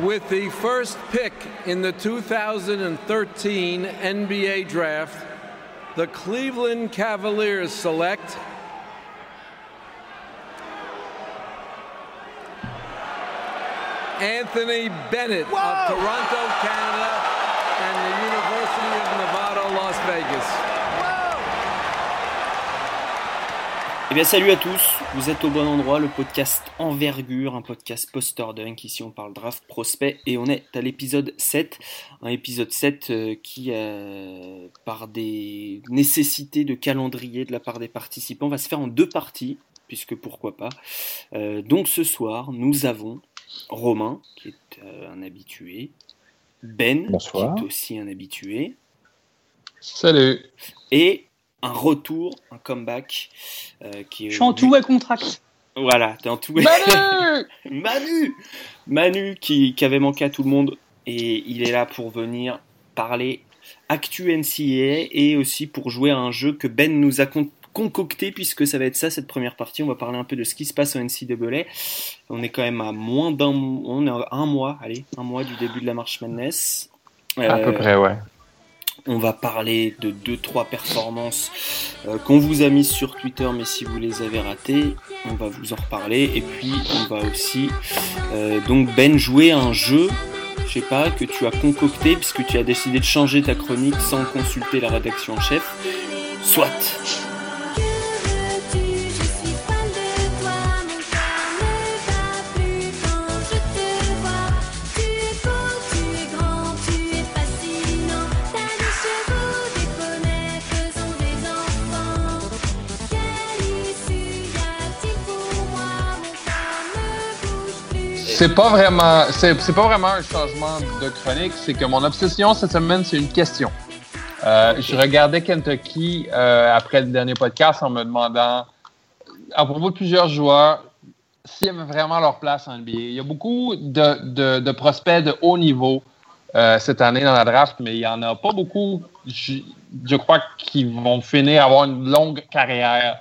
With the first pick in the 2013 NBA Draft, the Cleveland Cavaliers select Anthony Bennett Whoa! of Toronto, Canada, and the University of Nevada, Las Vegas. Eh bien salut à tous, vous êtes au bon endroit, le podcast Envergure, un podcast post-dunk, ici on parle draft prospect et on est à l'épisode 7, un épisode 7 euh, qui, euh, par des nécessités de calendrier de la part des participants, va se faire en deux parties, puisque pourquoi pas. Euh, donc ce soir, nous avons Romain, qui est un habitué, Ben, qui est aussi un habitué. Salut. Et un retour, un comeback. Euh, qui Je suis en tout contract. Voilà, t'es en tout Manu Manu Manu qui, qui, avait manqué à tout le monde et il est là pour venir parler actu NCAA et aussi pour jouer à un jeu que Ben nous a concocté puisque ça va être ça cette première partie. On va parler un peu de ce qui se passe au NCAA. On est quand même à moins d'un on est à un mois, allez, un mois du début de la March Madness. à peu près, ouais. On va parler de 2-3 performances euh, qu'on vous a mises sur Twitter, mais si vous les avez ratées, on va vous en reparler. Et puis on va aussi euh, donc Ben jouer un jeu, je sais pas, que tu as concocté puisque tu as décidé de changer ta chronique sans consulter la rédaction en chef. Soit. C'est pas vraiment, c'est, pas vraiment un changement de chronique. C'est que mon obsession cette semaine, c'est une question. Euh, je regardais Kentucky euh, après le dernier podcast en me demandant, à propos de plusieurs joueurs, s'ils avaient vraiment leur place en NBA. Il y a beaucoup de, de, prospects de haut niveau euh, cette année dans la draft, mais il n'y en a pas beaucoup, je, crois, qui vont finir avoir une longue carrière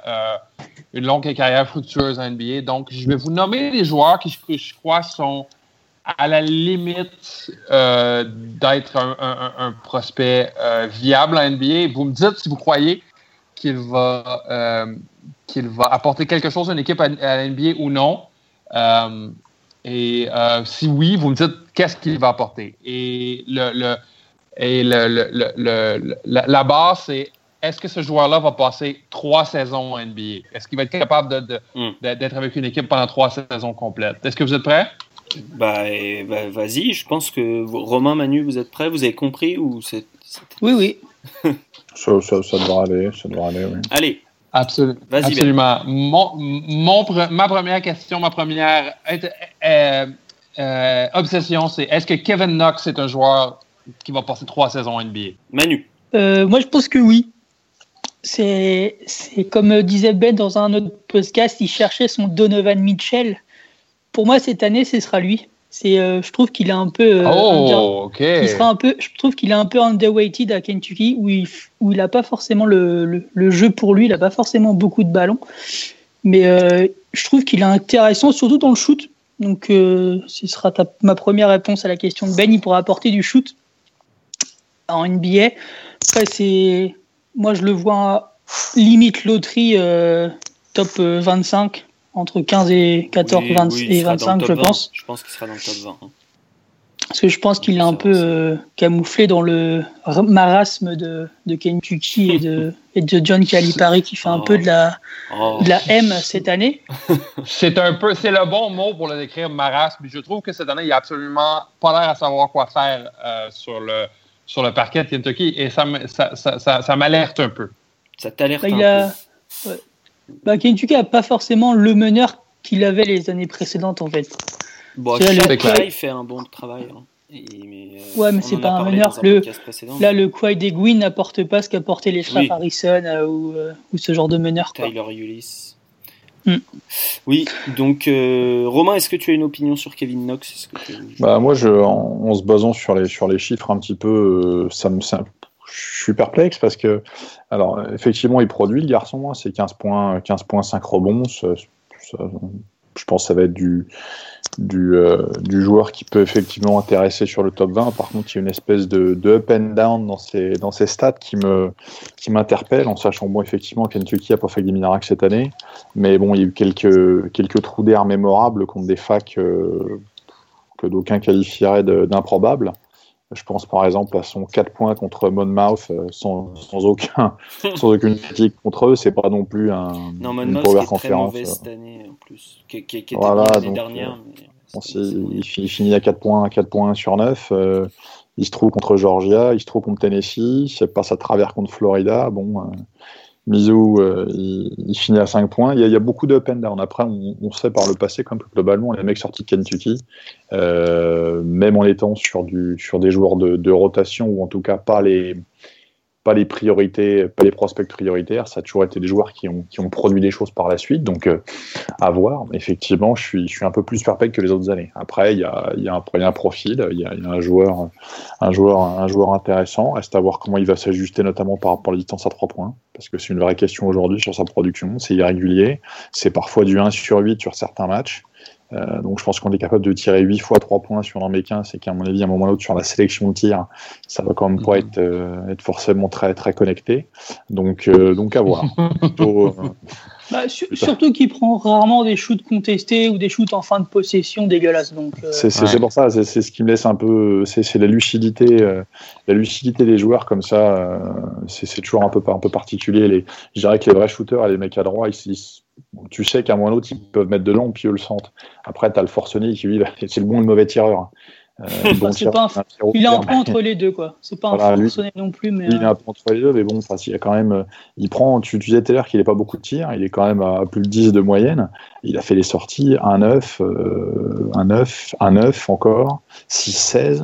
une longue carrière fructueuse en NBA. Donc, je vais vous nommer les joueurs qui, je, crois, sont à la limite euh, d'être un, prospect euh, viable en NBA. Vous me dites si vous croyez qu'il va, euh, va apporter quelque chose à une équipe à, NBA ou non. et si oui, vous me dites qu'est-ce qu'il va apporter. Et, le, et le, la base, c'est est-ce que ce joueur-là va passer trois saisons en NBA? Est-ce qu'il va être capable hmm. d'être avec une équipe pendant trois saisons complètes? Est-ce que vous êtes prêts? Bah, bah, vas-y, je pense que Romain, Manu, vous êtes prêts? Vous avez compris ou c'est... Oui, oui. ça, devrait aller, ça devrait aller, oui. Allez. Absolument. Absolument. Mon, ma première question, ma première euh, euh, obsession, c'est est-ce que Kevin Knox est un joueur qui va passer trois saisons en NBA? Manu. Euh, moi, je pense que oui c'est comme disait Ben dans un autre podcast, il cherchait son Donovan Mitchell. Pour moi, cette année, ce sera lui. C'est, euh, je trouve qu'il est un peu. Euh, oh, il sera un peu. Je trouve qu'il est un peu underweighted à Kentucky, où il, où il a pas forcément le, le, jeu pour lui, il a pas forcément beaucoup de ballons, mais euh, je trouve qu'il est intéressant, surtout dans le shoot. Donc, ce sera ma première réponse à la question de Ben. Il pourra apporter du shoot en NBA. Après, c'est moi, je le vois limite loterie euh, top 25, euh, entre 15 et 14, et 25, je pense. Je pense qu'il sera dans le top 20. Hein. Parce que je pense qu'il est un peu euh, camouflé dans le marasme de, de Kentucky et de, et de John Calipari qui fait un peu de la, oh. de la M cette année. c'est un peu, c'est le bon mot pour le décrire, marasme. Je trouve que cette année, il n'a absolument pas l'air à savoir quoi faire sur le, sur le parquet de Kentucky et ça, ça, ça, ça, m'alerte un peu. Ça t'alerte un peu. Bah, Kentucky n'a pas forcément le meneur qu'il avait les années précédentes en fait. Bon, le... il fait un bon travail. Hein. mais, euh, ouais, mais c'est pas un meneur. Le, là, le Quai Deguin n'apporte pas ce qu'apportaient les frères Harrison euh, ou, euh, ou, ce genre de meneur. Tyler Ulysse. Mm. Oui, donc euh, Romain, est-ce que tu as une opinion sur Kevin Knox? Bah, Moi, je, en, se basant sur les, sur les chiffres un petit peu, euh, ça me, je suis perplexe parce que, alors, effectivement, il produit le garçon, hein, c'est 15 points, 15 points, 5 rebonds. Je pense que ça va être euh, du, joueur qui peut effectivement intéresser sur le top 20. Par contre, il y a une espèce de, up and down dans ses, dans stats qui me qui m'interpelle, en sachant bon effectivement Kentucky a pas fait des minaracs cette année, mais bon il y a eu quelques quelques trous d'air mémorables contre des facs euh, que d'aucuns qualifieraient d'improbables. Je pense par exemple à son 4 points contre Monmouth euh, sans, sans, aucun, sans aucune critique contre eux. C'est pas non plus un, non, une power conférence. Très cette année en plus, qui, qui, qui était voilà, l'année dernière. Mais il, finit à 4 points, 4 points sur 9. Euh, il se trouve contre Georgia, il se trouve contre Tennessee, il passe à travers contre Florida. Bon, euh, Mizou, euh, il, finit à 5 points. Il y a, beaucoup de and down. Après, on, sait par le passé, comme globalement, les mecs sortis de Kentucky, même en étant sur, des joueurs de, rotation, ou en tout cas pas les, pas les priorités, pas les prospects prioritaires. Ça a toujours été des joueurs qui ont, qui ont produit des choses par la suite. Donc, euh, à voir. Effectivement, je suis, un peu plus perplexe que les autres années. Après, il y a, un, profil, il y a, un, joueur, un, joueur, un joueur intéressant. Reste à voir comment il va s'ajuster, notamment par rapport à la distance à 3 points. Parce que c'est une vraie question aujourd'hui sur sa production. C'est irrégulier. C'est parfois du 1 sur 8 sur certains matchs. Euh, donc je pense qu'on est capable de tirer 8 fois 3 points sur un méquin, c'est qu'à mon avis, à un moment ou à l'autre, sur la sélection de tir, ça va quand même pas mhm. être, euh, être forcément très, très connecté. Donc, euh, donc à voir. bah, surtout qu'il prend rarement des shoots contestés ou des shoots en fin de possession dégueulasses. Donc, c'est pour ça, c'est ce qui me laisse un peu. C'est la lucidité, la lucidité des joueurs comme ça. c'est toujours un peu, un peu particulier. Les, je dirais que les vrais shooters et les mecs à droit, ils, ils tu sais qu'à un moment ou l'autre, ils peuvent mettre de l'ombre, puis eux le sentent. Après, tu as le forcené qui, lui, c'est le bon ou le mauvais tireur. Euh, il est un peu entre les deux, quoi. C'est pas un forcené non plus. Mais, Il est un peu entre les deux, mais bon, il a quand même. Euh, il prend, tu, disais tout à l'heure qu'il n'est pas beaucoup de tirs, il est quand même à plus de 10 de moyenne. Il a fait les sorties 1-9, 1-9, 1-9 encore, 6-16.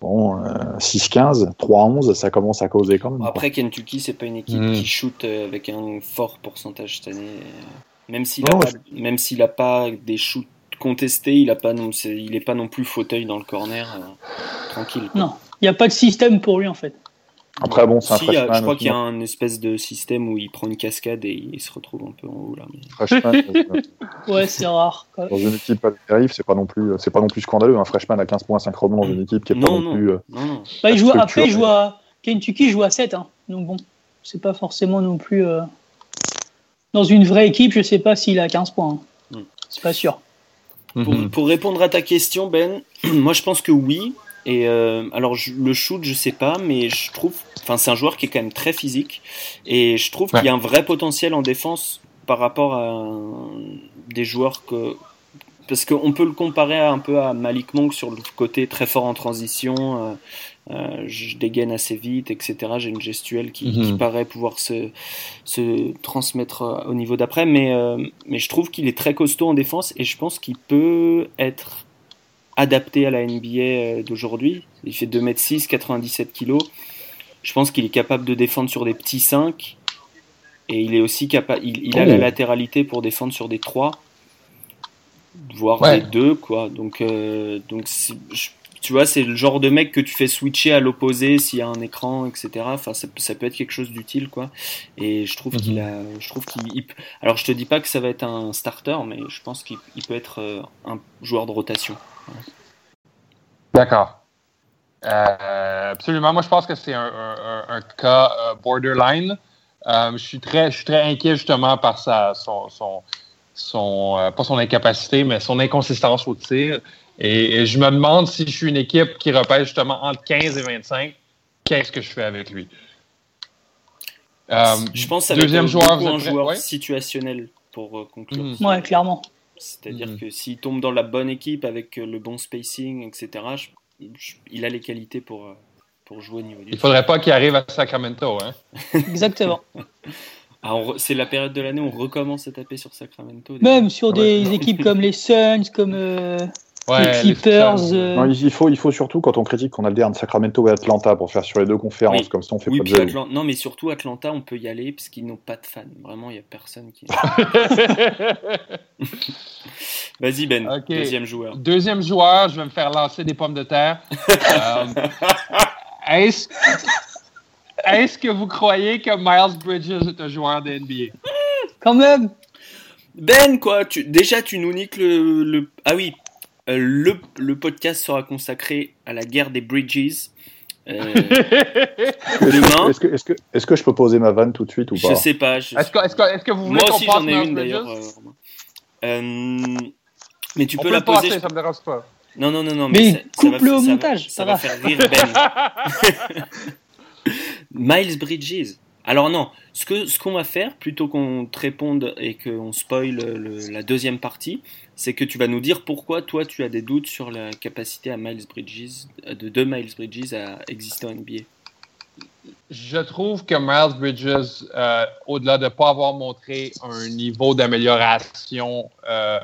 Bon, 6-15, euh, 3-11, ça commence à causer quand même. Après, Kentucky, c'est pas une équipe hmm. qui shoot avec un fort pourcentage cette année. Même s'il n'a pas, pas, des shoots contestés, il n'est pas, non, pas non plus fauteuil dans le corner, euh, tranquille. Non, il n'y a pas de système pour lui en fait. Après, bon, c'est un si, Je crois qu'il y a un espèce de système où il prend une cascade et il se retrouve un peu en haut là. ouais, c'est rare. Dans une équipe à dérive, c'est pas non plus, c'est pas non plus scandaleux. Un freshman à 15 points 5 rebonds dans une équipe qui est pas non, plus. Euh, non. Bah, il joue, après, il joue à Kentucky, joue à 7. Hein. Donc bon, c'est pas forcément non plus. Euh, dans une vraie équipe, je sais pas s'il a 15 points. Hein. Mm. C'est pas sûr. Pour, mhm. pour, répondre à ta question, Ben, moi je pense que oui. Et euh, alors le shoot, je sais pas, mais je trouve, enfin c'est un joueur qui est quand même très physique et je trouve qu'il y a un vrai potentiel en défense par rapport à des joueurs que parce qu'on peut le comparer un peu à Malik Monk sur le côté très fort en transition. Euh, euh, je dégaine assez vite, etc. J'ai une gestuelle qui, qui, mhm. paraît pouvoir se, se transmettre au niveau d'après, mais, mais je trouve qu'il est très costaud en défense et je pense qu'il peut être adapté à la NBA euh, d'aujourd'hui. Il fait 2m6, 97 kg. Je pense qu'il est capable de défendre sur des petits 5. Et il est aussi capable. Il, a la oh. latéralité pour défendre sur des 3. Voire des 2, quoi. Donc, euh, donc tu vois, c'est le genre de mec que tu fais switcher à l'opposé s'il y a un écran, etc. Enfin, ça, peut être quelque chose d'utile, quoi. Et je trouve qu'il mhm. a, je trouve qu'il, alors je te dis pas que ça va être un starter, mais je pense qu'il peut être euh, un joueur de rotation. D'accord. Euh, absolument. Moi, je pense que c'est un, cas euh, borderline. Euh, je, suis très, je suis très inquiet justement par sa, son, son, pas son incapacité, mais son inconsistance au tir. Et, je me demande si je suis une équipe qui repèse justement entre 15 et 25, qu'est-ce que je fais avec lui? je pense que deuxième joueur, un joueur situationnel pour conclure. Mm. Ouais, clairement. C'est-à-dire mm. que s'il tombe dans la bonne équipe avec euh, le bon spacing, etc., il a les qualités pour, euh, pour jouer au niveau du. Il faudrait pas qu'il arrive à Sacramento. Hein? Exactement. Ah, c'est la période de l'année où on recommence à taper sur Sacramento. Même sur des équipes comme les Suns, comme euh, les Clippers. Non, il, faut, il faut surtout, quand on critique qu'on alterne Sacramento et Atlanta pour faire sur les deux conférences, comme ça on fait pas de Non, mais surtout Atlanta, on peut y aller parce qu'ils n'ont pas de fans. Vraiment, il n'y a personne qui. Vas-y, Ben, deuxième joueur. Deuxième joueur, je vais me faire lancer des pommes de terre. Euh, est-ce est que vous croyez que Miles Bridges est un joueur de NBA? Quand même! Ben, quoi, tu, déjà tu nous niques le. le ah oui, euh, le, le, podcast sera consacré à la guerre des Bridges. Euh, demain. Est-ce que, est que, est que, je peux poser ma vanne tout de suite ou pas Je sais pas. Je... Est-ce que, est que, que, vous voulez Moi aussi j'en ai une d'ailleurs. Euh, mais tu On peux peut la poser. passer, ça me dérange pas. Non, non, non, non. Mais coupe-le au ça va- montage, Ça ça va va. faire rire Ben. Miles Bridges. Alors non, ce que ce qu'on va faire, plutôt qu'on te réponde et qu'on spoil la deuxième partie, c'est que tu vas nous dire pourquoi toi tu as des doutes sur la capacité à Miles Bridges, de deux Miles Bridges à exister en NBA. Je trouve que Miles Bridges, euh, au-delà de ne pas avoir montré un niveau d'amélioration euh,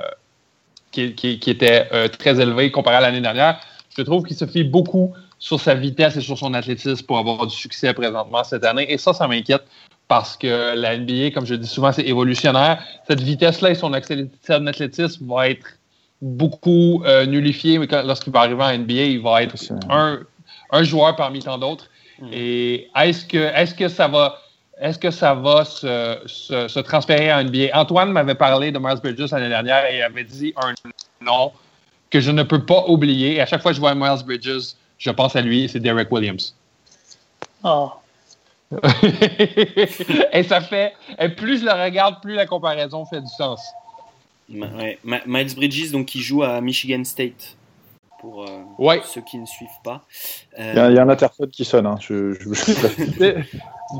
qui était euh, très élevé comparé à l'année dernière, je trouve qu'il se fie beaucoup sur sa vitesse et sur son athlétisme pour avoir du succès présentement cette année. Et ça, ça m'inquiète parce que la NBA, comme je le dis souvent, c'est évolutionnaire. Cette vitesse-là et son athlétisme va être beaucoup euh, nullifié, mais lorsqu'il va arriver en NBA, il va être un, un joueur parmi tant d'autres. Mm. Et est-ce que, est que ça va, est-ce que ça va se, se, se transférer en NBA? Antoine m'avait parlé de Miles Bridges l'année dernière et avait dit un nom que je ne peux pas oublier. Et à chaque fois que je vois Miles Bridges, je pense à lui, c'est Derek Williams. Oh. et ça fait, et plus je le regarde, plus la comparaison fait du sens. Ouais. Miles Bridges, donc qui joue à Michigan State, pour euh, Ouais. ceux qui ne suivent pas. Euh, Il y, a- il y a un interphone qui sonne. Hein. Je, je- je-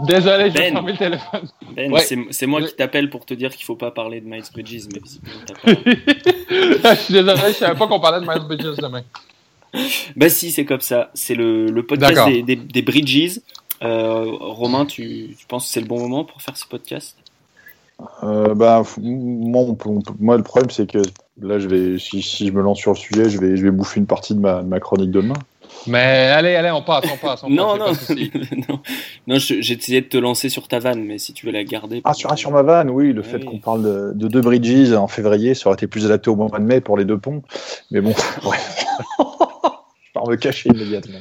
Désolé, j'ai Ben. fermé le téléphone. Ben, Ouais. c'est moi qui t'appelle pour te dire qu'il faut pas parler de Miles Bridges, mais visiblement t'as pas. je suis désolé, je savais pas qu'on parlait de Miles Bridges demain. Bah si, c'est comme ça. C'est le, le podcast des, des, des Bridges. Euh, Romain, tu, tu penses que c'est le bon moment pour faire ce podcast? Euh, bah, moi, on peut- on peut- moi, le problème, c'est que là, je vais, si, si je me lance sur le sujet, je vais, je vais bouffer une partie de ma, de ma chronique de demain. Mais allez, allez, on passe, on passe. On Non, passe, non, non, non. je- J'ai essayé de te lancer sur ta vanne, mais si tu veux la garder. Ah, sur, ah, sur ma vanne, oui, le Ouais, fait oui. qu'on parle de, de deux bridges en février, ça aurait été plus adapté au mois de mai pour les deux ponts. Mais bon, ouais. Je pars me cacher immédiatement.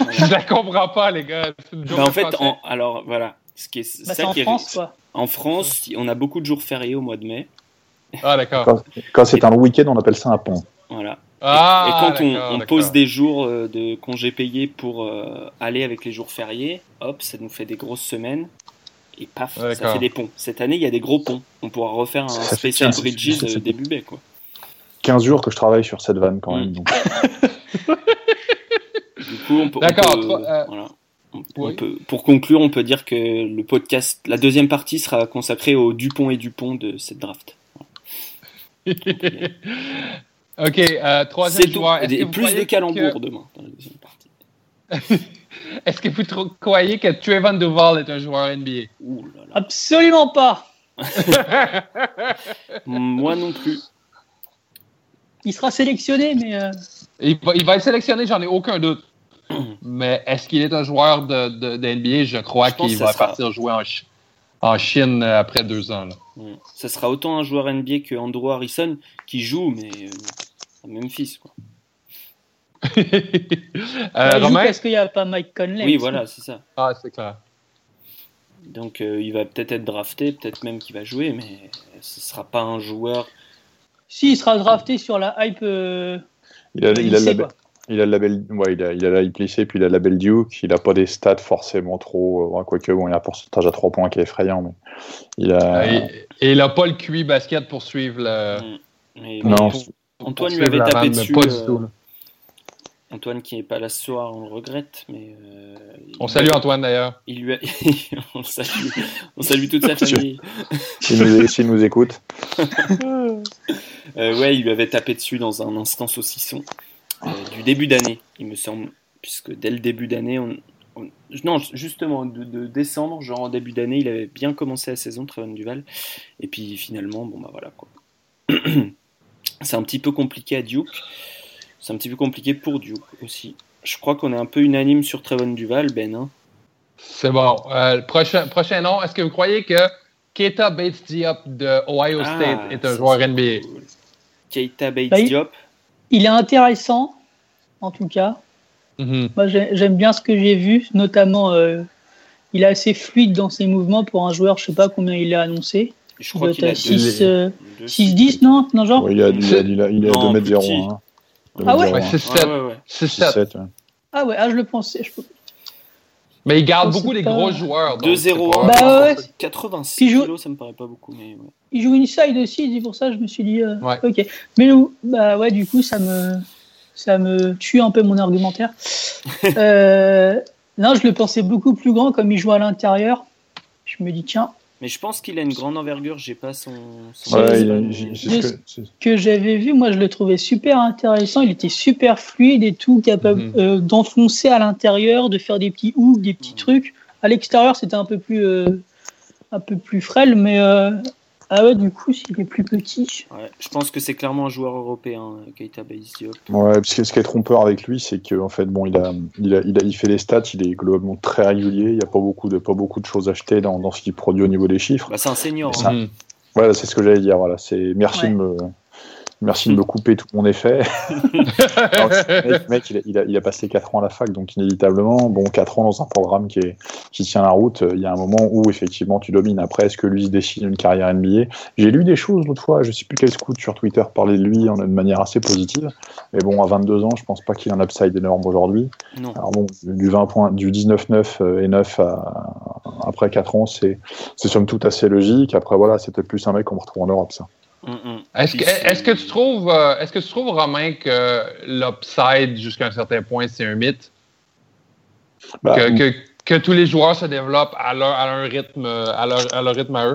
Je la comprends pas, les gars. Joke Bah, en fait, en- alors voilà. Ce qui est, Bah, ça en qui est- France, quoi. En France, on a beaucoup de jours fériés au mois de mai. Ah, d'accord. Quand, quand c'est un long week-end, on appelle ça un pont. Voilà. Ah, et quand on, pose des jours euh, de congés payés pour euh, aller avec les jours fériés, hop, ça nous fait des grosses semaines. Et paf, Ouais, ça fait des ponts. Cette année, il y a des gros ponts. On pourra refaire un Ça fait spécial quinze- Bridges euh, début mai, quoi. 15 jours que je travaille sur cette vanne quand Mm. même. Donc. Du coup, on peut. on D'accord, euh, voilà. On- on oui. peut- pour conclure, on peut dire que le podcast, la deuxième partie sera consacrée au Dupont et Dupont de cette draft. ok, euh, C'est troisième tout. joueur. Est-ce Et que vous plus de calembours que- demain dans la deuxième partie. Est-ce que vous croyez que Trayvon Duval est un joueur NBA Ouh là là. Absolument pas. Moi non plus. Il sera sélectionné, mais euh, il, va, il va être sélectionné, j'en ai aucun doute. Mais est-ce qu'il est un joueur de, de, de NBA Je crois qu'il va sera- partir jouer en, Ch- en Chine euh, après deux ans. là. Ça sera autant un joueur NBA que Andrew Harrison qui joue, mais euh, à Memphis. Quoi. Euh, il joue Romain? parce qu'il n'y a pas Mike Conley. Oui, voilà, c'est ça. Ah, c'est clair. Donc euh, il va peut-être être drafté, peut-être même qu'il va jouer, mais ce sera pas un joueur. Si, il sera drafté sur la hype. euh, Il a, il a. il a le label, ouais, il a, il a la lycée, puis il a le label Duke. Il a pas des stats forcément trop, euh, quoique bon, il a un pourcentage à 3 points qui est effrayant, mais il a. Euh, et, et il n'a pas le QI basket pour suivre le. Mm. Mais- non, Antoine pour lui avait la tapé dessus. Pas du euh, tout. Antoine qui n'est pas là ce soir, on le regrette, mais. euh, On salue Antoine d'ailleurs. Il lui a... on, salue. on salue toute sa famille. S'il nous, s'il nous écoute. Euh, ouais, il lui avait tapé dessus dans un instant saucisson euh, du début d'année, il me semble, puisque dès le début d'année, on, on- non, justement, de, de décembre, genre en début d'année, il avait bien commencé la saison, Trevon Duval, et puis finalement, bon bah voilà quoi. C'est un petit peu compliqué à Duke, c'est un petit peu compliqué pour Duke aussi. Je crois qu'on est un peu unanime sur Trevon Duval, Ben. hein. C'est bon. Euh, prochain, prochain nom, est-ce que vous croyez que Keita Bates Diop de Ohio Ah, State est un joueur NBA cool. Keita Bates Diop. Il est intéressant, en tout cas. Mhm. Moi, j'ai- j'aime bien ce que j'ai vu, notamment, euh, il est assez fluide dans ses mouvements pour un joueur, je sais pas combien il est annoncé. Je crois qu'il a 6, 10 non, non genre. il a, il a, il a, il a 2 mètres 01. Ah ouais, ouais c'est 7. Ouais, ouais. 7. Ah ouais, ah, je le pensais. Je... Mais il garde beaucoup des gros joueurs. 2-0. Bah ouais. 86 joue... kilos, ça me paraît pas beaucoup. Mais ouais. Il joue inside aussi, c'est pour ça que je me suis dit. Euh, ouais. Ok. Mais bah ouais, du coup, ça me, ça me tue un peu mon argumentaire. euh, non, je le pensais beaucoup plus grand comme il joue à l'intérieur. Je me dis, tiens, mais je pense qu'il a une grande envergure, j'ai pas son. son ouais, il a, que, que, que j'avais vu, moi je le trouvais super intéressant. Il était super fluide et tout, capable mm -hmm. euh, d'enfoncer à l'intérieur, de faire des petits hooks, des petits mm -hmm. trucs. À l'extérieur, c'était un peu plus euh, un peu plus frêle, mais euh, ah ouais, du coup, s'il est plus petit. Ouais, je pense que c'est clairement un joueur européen, Keita Baïs Diop. Ouais, parce que ce qui est trompeur avec lui, c'est qu'en fait, bon, il a, il a, il a, il fait les stats, il est globalement très régulier. Il n'y a pas beaucoup de, pas beaucoup de choses achetées dans, dans ce qu'il produit au niveau des chiffres. Bah, c'est un senior. Ça, hein. Voilà, c'est ce que j'allais dire. Voilà, c'est merci ouais. de me. Merci de me couper tout mon effet. Alors, mec, mec il, a, il, a, il, a, passé 4 ans à la fac, donc inévitablement, bon, 4 ans dans un programme qui, est, qui tient la route, il y a un moment où effectivement tu domines. Après, est-ce que lui se dessine une carrière NBA J'ai lu des choses l'autre fois, je sais plus quel scout sur Twitter parlait de lui de manière assez positive. Mais bon, à 22 ans, je pense pas qu'il ait un upside énorme aujourd'hui. Alors bon, du 20 points, du 19-9 et 9 à, après 4 ans, c'est somme toute assez logique. Après, voilà, c'est peut-être plus un mec qu'on retrouve en Europe, ça. Est-ce que, est que, tu trouves, euh, est-ce que tu trouves, Romain, que l'upside jusqu'à un certain point, c'est un mythe? Bah, que, que, que, tous les joueurs se développent à leur, à leur rythme, à leur, à leur rythme à eux?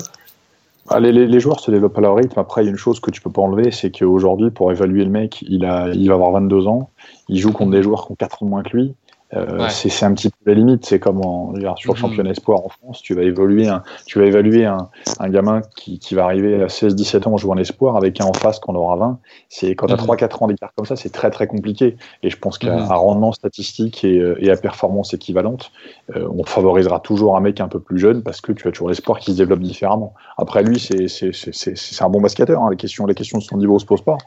Ah, les, les, les, joueurs se développent à leur rythme. Après, il y a une chose que tu peux pas enlever, c'est qu'aujourd'hui, pour évaluer le mec, il, a, il va avoir 22 ans, il joue contre des joueurs qui ont 4 ans de moins que lui. Euh, ouais. C'est un petit peu la limite. C'est comme en, sur le mm -hmm. championnat espoir en France, tu vas évoluer, un, tu vas évaluer un, un gamin qui, qui, va arriver à 16-17 ans en jouant en espoir avec un en face qu'on aura 20. C'est quand tu as 3-4 ans d'écart comme ça, c'est très très compliqué. Et je pense qu'à mm -hmm. rendement statistique et, et, à performance équivalente, euh, on favorisera toujours un mec un peu plus jeune parce que tu as toujours l'espoir qui se développe différemment. Après lui, c'est un bon basketteur. Hein. Les questions, les questions de son niveau se posent pas.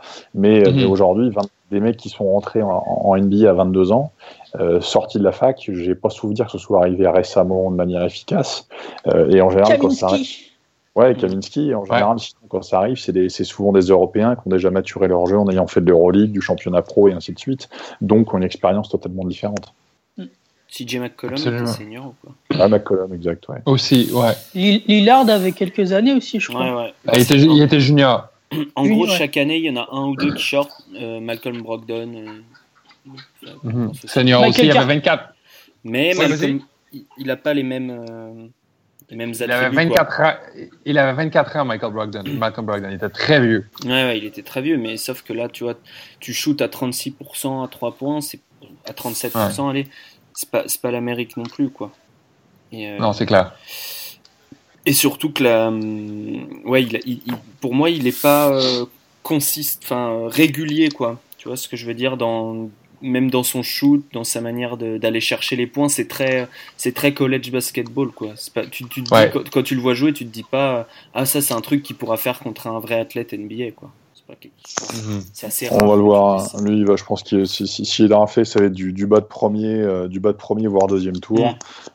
Mais, mm -hmm. mais aujourd'hui, des mecs qui sont rentrés en, en NBA à 22 ans, euh, sortis de la fac, j'ai pas souvenir que ce soit arrivé récemment de manière efficace. Euh, et en général, Kaminski. quand ça arrive, ouais, Kaminski, en général, ouais. quand ça arrive, c'est souvent des Européens qui ont déjà maturé leur jeu en ayant fait de l'Euroleague, du championnat pro et ainsi de suite, donc ont une expérience totalement différente. CJ McCollum était senior ou quoi Ah, McCollum, exact, ouais. Aussi, ouais. Lillard avait quelques années aussi, je crois. Ouais, ouais. Bah, il, était, il était junior. En gros, ouais. chaque année, il y en a un ou deux qui sortent. Euh, Malcolm Brogdon. Euh, mm -hmm. Senior Michael aussi, il avait 24. Mais Malcolm, il n'a pas les mêmes, euh, les mêmes il avait 24 ans, Il avait 24 ans, Michael Brogdon. Malcolm Brogdon. Il était très vieux. Ouais, ouais, il était très vieux, mais sauf que là, tu vois, tu shootes à 36% à 3 points, c'est à 37%, ouais. allez, c'est pas, pas l'Amérique non plus, quoi. Et, euh, non, c'est clair. Et surtout que la, ouais, il, il, il, pour moi, il est pas euh, consiste, enfin régulier, quoi. Tu vois ce que je veux dire dans même dans son shoot, dans sa manière d'aller chercher les points, c'est très, c'est très college basketball, quoi. Pas, tu, tu ouais. dis, quand, quand, tu le vois jouer, tu te dis pas, ah ça c'est un truc qu'il pourra faire contre un vrai athlète NBA, quoi. C'est assez rare. On va le voir. Lui, va, je pense qu'il si, si, si, il a un fait, ça va être du, du bas de premier, euh, du bas de premier voire deuxième tour. Mmh.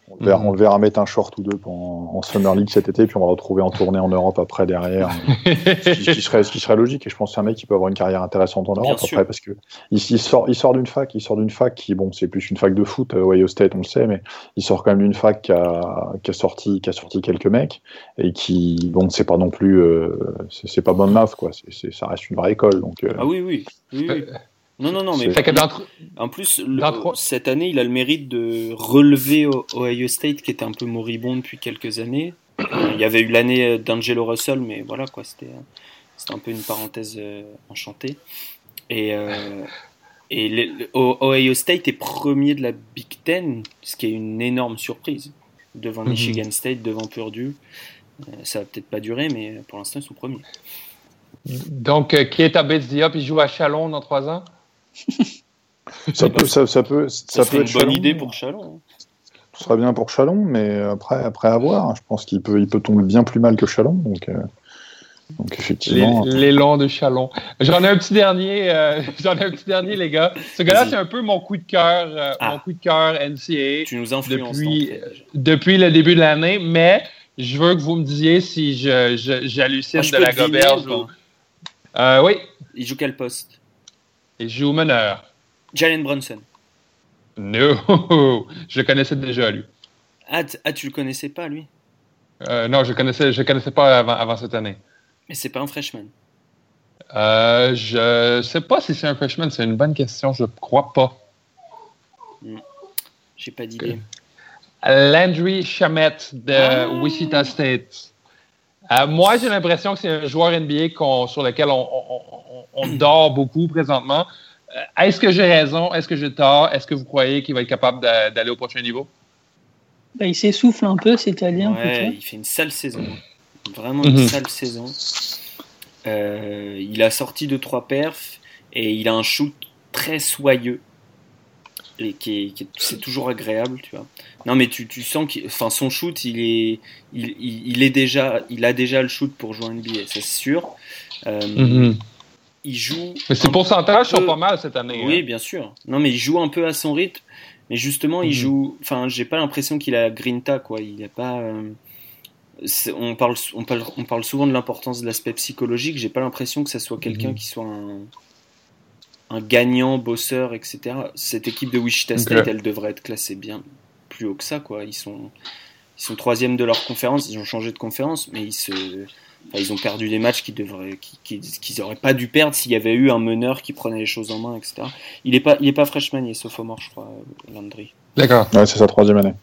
On, le verra, on, le verra, mettre un short ou deux en, en, Summer League cet été, puis on va le retrouver en tournée en Europe après derrière. ce, qui, qui, serait, ce qui serait logique. Et je pense que c'est un mec qui peut avoir une carrière intéressante en Europe Bien après, sûr. parce que il, il sort, il sort d'une fac, il sort d'une fac qui, bon, c'est plus une fac de foot, euh, Ohio State, on le sait, mais il sort quand même d'une fac qui a, qui a, sorti, qui a sorti quelques mecs et qui, bon, c'est pas non plus, euh, c'est pas bonne maf, quoi. c'est ça reste une vraie école, donc. Ah oui, oui. oui, oui. Non, non, non, mais en plus, le, cette année, il a le mérite de relever Ohio State, qui était un peu moribond depuis quelques années. Il y avait eu l'année d'Angelo Russell, mais voilà, quoi, c'était un peu une parenthèse euh, enchantée. Et, euh, et les, Ohio State est premier de la Big Ten, ce qui est une énorme surprise. Devant mm -hmm. Michigan State, devant Purdue. Euh, ça va peut-être pas durer, mais pour l'instant, ils sont premiers. Donc, euh, qui est à Diop Il joue à Chalon dans trois ans? Ça, peut, ça, ça, peut, ça, ça peut être une bonne idée pour Chalon. Ce serait bien pour Chalon, mais après, après avoir, je pense qu'il peut, il peut tomber bien plus mal que Chalon. Donc, euh, donc effectivement. L'élan de Chalon. J'en ai un petit dernier, euh, j'en ai un petit dernier, les gars. Ce gars-là, c'est un peu mon coup de cœur, euh, ah. mon coup de cœur NCAA. Tu nous influences. Depuis, depuis le début de l'année, mais Je veux que vous me disiez si j'hallucine Ah, je de la goberge ou ou. Euh, oui, Il joue quel poste? Il joue meneur. Jalen Brunson. No, je le connaissais déjà lui. Ah, ah, tu le connaissais pas, lui? Euh, non, je connaissais, je connaissais pas avant, avant cette année. Mais c'est pas un freshman. Euh, je sais pas si c'est un freshman, c'est une bonne question, je crois pas. J'ai pas d'idée. Landry Shamet de Ah. Wichita State. Euh, moi, j'ai l'impression que c'est un joueur NBA sur lequel on, on- on- on dort beaucoup présentement. Euh, Est-ce que j'ai raison? Est-ce que j'ai tort? Est-ce que vous croyez qu'il va être capable d'a- d'aller au prochain niveau? Bah, il s'essouffle un peu, c'est italien Ouais, il fait une sale saison. Vraiment Mhm. une sale saison. Euh, il a sorti de trois perfs et il a un shoot très soyeux. Et qui qui c'est toujours agréable, tu vois. Non, mais tu, tu sens que, enfin, son shoot, il est, il, il, il est déjà, il a déjà le shoot pour jouer NBA, c'est sûr. Euh, Il joue. Mais ses pourcentages peu- sont pas mal cette année. Oui, hein. bien sûr. Non, mais il joue un peu à son rythme. Mais justement, il Mhm. joue. Enfin, j'ai pas l'impression qu'il a grinta, quoi. Il a pas. euh, On parle, on parle, on parle souvent de l'importance de l'aspect psychologique. J'ai pas l'impression que ça soit quelqu'un Mhm. qui soit un, un gagnant, bosseur, etc. Cette équipe de Wichita. State, elle devrait être classée bien plus haut que ça, quoi. Ils sont, ils sont troisième de leur conférence. Ils ont changé de conférence, mais ils se, enfin, ils ont perdu des matchs qu'ils devraient, qui- qui- qu'ils auraient pas dû perdre s'il y avait eu un meneur qui prenait les choses en main, etc. Il est pas, il est pas freshman, il est sophomore, je crois, Landry. D'accord, Ouais, c'est sa troisième année.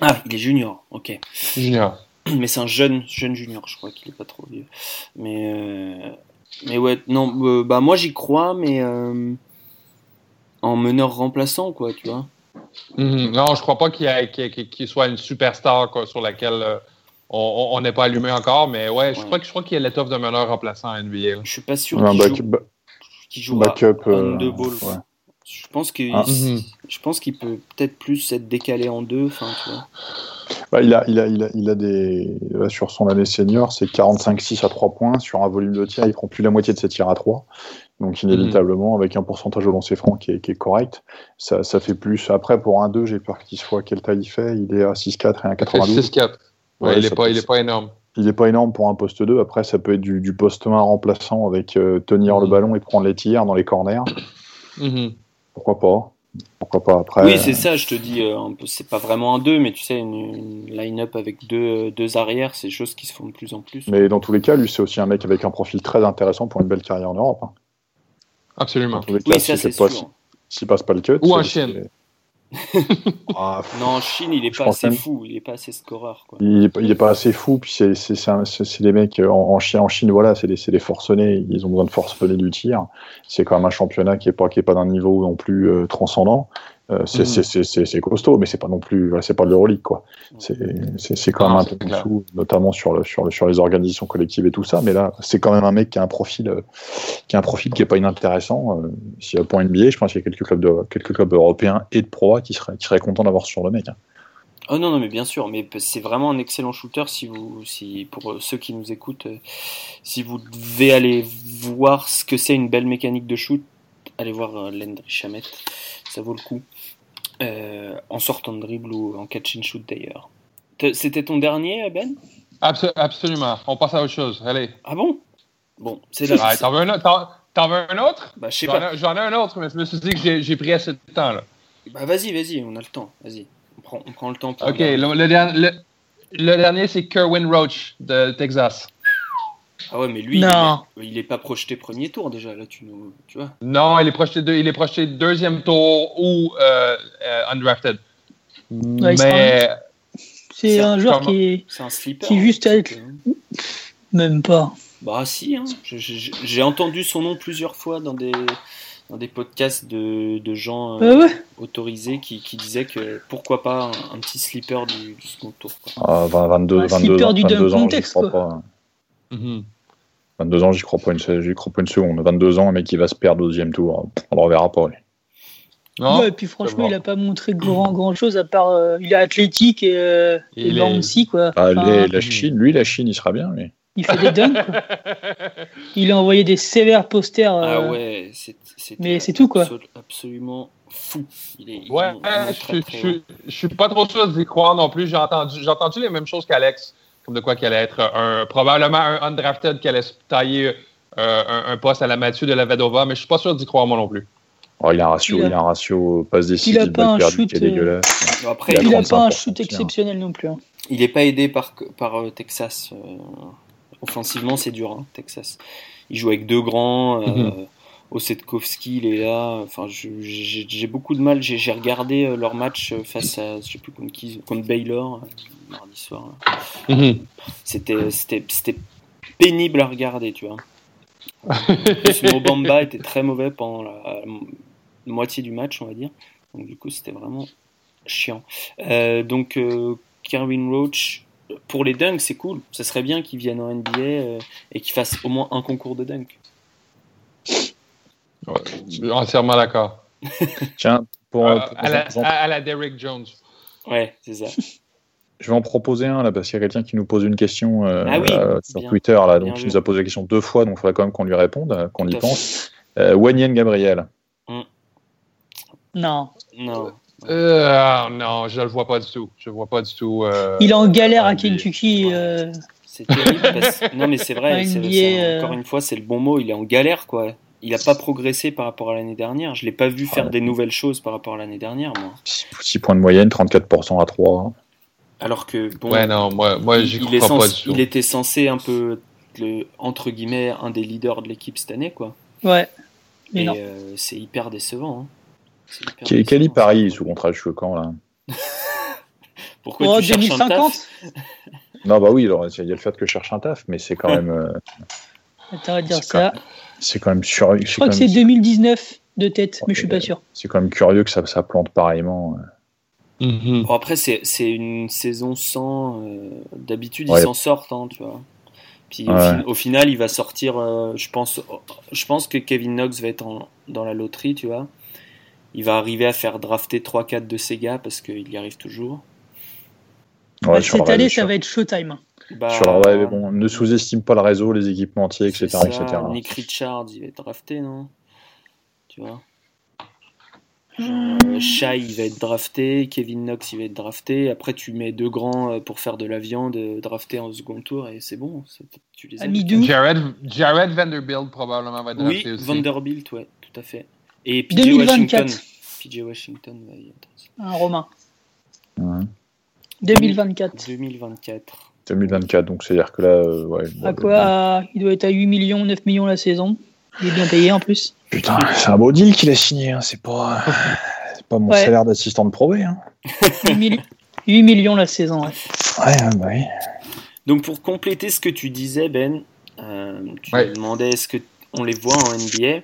Ah, il est junior, ok. junior. Mais c'est un jeune, jeune junior, je crois qu'il est pas trop vieux. Mais, euh, mais ouais, non, euh, bah moi j'y crois, mais euh, en meneur remplaçant, quoi, tu vois. Mhm. Non, je crois pas qu'il soit une superstar quoi, sur laquelle euh, on- n'est pas allumé encore, mais ouais, je Ouais. crois que je crois qu'il y a l'étoffe de meneur remplaçant à NBA. là. Je suis pas sûr Un qu'il back- joue, jouera backup. en euh, deux balls. ouais. Je pense qu'il, Ah. Mhm. je pense qu'il peut peut-être plus être décalé en deux, enfin, tu vois. Bah, il, a, il, a, il, a, il a des. là, sur son année senior, c'est 45-6 à 3 points. Sur un volume de tir, il prend plus la moitié de ses tirs à 3. Donc, inévitablement, avec un pourcentage au lancer franc qui est, qui est correct, ça, ça fait plus. Après, pour un 2, j'ai peur qu'il soit. Quelle taille il fait Il est à 6-4 et un Il fait 92. 6-4. Ouais, Ouais, il, est ça pas, peut- énorme. Il n'est pas énorme pour un poste 2. Après, ça peut être du, du poste 1 remplaçant avec euh, tenir le Mhm. ballon et prendre les tirs dans les corners. Mhm. Pourquoi pas Pourquoi pas après oui, c'est ça, je te dis, euh, un c'est pas vraiment un 2, mais tu sais, une, une line-up avec deux, deux arrières, c'est des choses qui se font de plus en plus. Mais dans tous les cas, lui, c'est aussi un mec avec un profil très intéressant pour une belle carrière en Europe. hein. Absolument. Dans tous les cas, Oui, ça s'il c'est fait pas- sûr. S'il passe pas le cut. Ou en c'est- Chine. c'est- Ah, Non, en Chine, il est pas assez même- fou, il est pas assez scoreur, quoi. il, est, pas- il est pas assez fou. Puis c'est des mecs euh, en, en Chine, en Chine, voilà, c'est des, des forcenés. Ils ont besoin de forcener du tir. C'est quand même un championnat qui est pas qui est pas d'un niveau non plus euh, transcendant. Euh, c'est Mhm. c'est- costaud, mais c'est pas non plus, voilà, c'est pas de l'Euroleague quoi. C'est quand Non, même un peu en clair. dessous, notamment sur le, sur le, sur les organisations collectives et tout ça. Mais là, c'est quand même un mec qui a un profil euh, qui a un profil qui est pas inintéressant. Euh, S'il y a point NBA, je pense qu'il y a quelques clubs de quelques clubs européens et de pro qui seraient qui seraient contents d'avoir ce genre de mec. hein. Oh non, non, mais bien sûr, mais c'est vraiment un excellent shooter si vous, si, pour euh, ceux qui nous écoutent, si vous devez aller voir ce que c'est une belle mécanique de shoot, allez voir Landry Shamet, ça vaut le coup. Euh, en sortant de dribble ou en catch and shoot d'ailleurs. C'était ton dernier, Ben? Abso- absolument. On passe à autre chose. Allez. Ah bon? Bon, c'est la Ouais, T'en veux veux un autre? Bah, J'en ai, un autre, mais je me suis dit que j'ai j'ai pris assez de temps. Là. Bah, vas-y, vas-y, on a le temps. Vas-y, on prend, on prend le temps. Pour OK, le, le dernier, le- le dernier, c'est Kerwin Roach de Texas. Ah ouais, mais lui, Non. Il, est, il est pas projeté premier tour déjà, là, tu, nous, tu vois. Non, il est projeté, deux- il est projeté deuxième tour ou euh, euh, undrafted. Ouais, mais C'est un joueur comment- qui est C'est un slipper. Qui hein, juste même pas. Bah si, hein. J'ai entendu son nom plusieurs fois dans des, dans des podcasts de, de gens euh, Ouais, ouais. autorisés qui, qui disaient que pourquoi pas un, un petit slipper du, du second tour. Quoi. Ah, 20, 22, Un 22 slipper du 22 dunk ans, j'y contexte, crois quoi. pas. Mhm. 22 ans, j'y crois pas une, se- j'y crois pas une seconde. 22 ans, un mec qui va se perdre au deuxième tour, on le reverra pas. lui. non, Ouais, et puis franchement, il a pas montré grand grand chose à part euh, il est athlétique et, euh, et Il est- bouncy quoi. Ah, Enfin, les- la Chine, lui, la Chine, il sera bien. Mais... il fait des dunks. quoi. Il a envoyé des sévères posters. Ah euh, ouais, c'est mais c'est tout, quoi. absolu- Absolument fou. Il est, il Ouais, il je, très, je- très je- haut. je suis pas trop sûr d'y croire non plus. J'ai entendu, j'ai entendu les mêmes choses qu'Alex. Comme de quoi qu'il allait être un, probablement un undrafted qui allait se tailler un, poste à la Mathieu de la Vedova, mais je suis pas sûr d'y croire moi non plus. Oh, il a un ratio, il a, un ratio passe décisif. Il a pas un shoot, qui est dégueulasse. Après, il, a, pas un shoot exceptionnel non plus. Hein. Il n'est pas aidé par, par Texas. offensivement, c'est dur, hein, Texas. Il joue avec deux grands. Mm Osetkowski, il est là. Enfin, j'ai beaucoup de mal. J'ai regardé euh, leur match euh, face à, je sais plus contre qui, contre Baylor euh, mardi soir. Mhm. C'était C'était pénible à regarder, tu vois. Mobamba était très mauvais pendant la, moitié du match, on va dire. Donc du coup, c'était vraiment chiant. donc Kerwin Roach, pour les dunks, c'est cool. Ça serait bien qu'il vienne en NBA et qu'il fasse au moins un concours de dunk. suis entièrement d'accord. Tiens, pour, euh, à, la, Derrick Jones. Ouais, c'est ça. Je vais en proposer un là parce qu'il y a quelqu'un qui nous pose une question euh, ah euh, sur Twitter là, donc il nous a posé la question deux fois, donc il faudrait quand même qu'on lui réponde, qu'on y pense. Euh, Gabriel. Mm. Non. Non. non, je le vois pas du tout. Je le vois pas du tout. il est en galère à Kentucky. C'est terrible. Non, mais c'est vrai. encore une fois, c'est le bon mot. Il est en galère, quoi il n'a pas progressé par rapport à l'année dernière. Je ne l'ai pas vu faire des nouvelles choses par rapport à l'année dernière, moi. 6 points de moyenne, 34% à 3. Alors que, bon. Ouais, non, moi, pas. Il était censé un peu, le, entre guillemets, un des leaders de l'équipe cette année, quoi. Ouais. Mais euh, c'est hyper décevant. Hein. Hyper Paris sous contrat de quand, là? Pourquoi oh, tu 2050 Non, bah oui, il y a le fait que je cherche un taf, mais c'est quand même. Euh... Attends, dire ça. C'est quand même sur. Je crois que c'est 2019 de tête, mais je suis pas sûr. C'est quand même curieux que ça, ça plante pareillement. Mhm. après, c'est une saison sans. Euh, d'habitude, ils s'en sortent, hein, tu vois. Puis au, final, il va sortir. Euh, je, pense, je pense que Kevin Knox va être dans la loterie, tu vois. Il va arriver à faire drafter 3-4 de ses gars parce qu'il y arrive toujours. cette année, ça va être Showtime. Bah, bon, ne sous-estime pas le réseau, les équipementiers, etc., etc. Nick Richards, il va être drafté, non? Tu vois euh, Shai, il va être drafté. Kevin Knox, il va être drafté. Après, tu mets deux grands euh, pour faire de la viande euh, drafté en second tour et c'est bon. Tu les Jared, Jared, Vanderbilt, probablement, va être drafté oui, Vanderbilt, ouais, tout à fait. Et PJ Washington. PJ Washington va y être. Un Romain. 2024. 2024. 2024, donc c'est-à-dire que là, euh, ouais. À quoi? Il doit être à 8 millions, 9 millions la saison. Il est bien payé en plus. Putain, c'est un beau deal qu'il a signé, hein. c'est pas, pas mon salaire d'assistant de probé. Hein. 8, millions la saison, ouais. Ouais, bah oui. Donc pour compléter ce que tu disais, Ben, euh, tu me demandais est-ce qu'on les voit en NBA.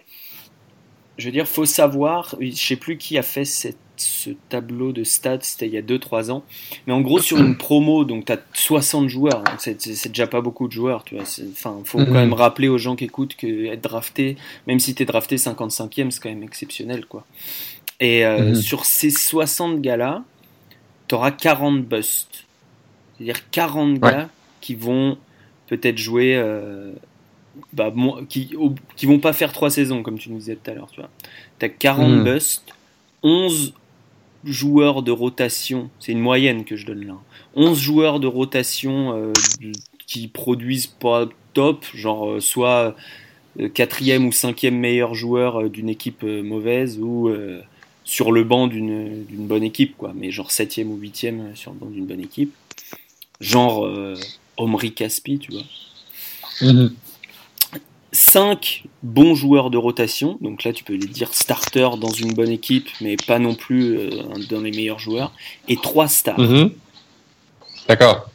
Je veux dire, faut savoir, je sais plus qui a fait cette ce tableau de stats, c'était il y a 2-3 ans. Mais en gros, sur une promo, donc tu as 60 joueurs, c'est déjà pas beaucoup de joueurs, tu vois. Enfin, faut quand mhm. même rappeler aux gens qui écoutent que être drafté, même si tu es drafté 55e, c'est quand même exceptionnel, quoi. Et euh, mhm. sur ces 60 gars-là, tu auras 40 busts. C'est-à-dire 40 gars qui vont peut-être jouer. Euh, bah, qui, qui vont pas faire 3 saisons, comme tu nous disais tout à l'heure, tu vois. Tu as 40 busts, 11 joueurs de rotation, c'est une moyenne que je donne là, 11 joueurs de rotation euh, qui produisent pas top, genre euh, soit euh, quatrième ou cinquième meilleur joueur d'une équipe mauvaise ou sur le banc d'une bonne équipe, quoi, mais genre septième ou huitième sur le banc d'une bonne équipe, genre Omri Caspi, tu vois. Mm-hmm. 5 bons joueurs de rotation, donc là tu peux les dire starters dans une bonne équipe, mais pas non plus euh, dans les meilleurs joueurs, et 3 stars. Mhm. D'accord.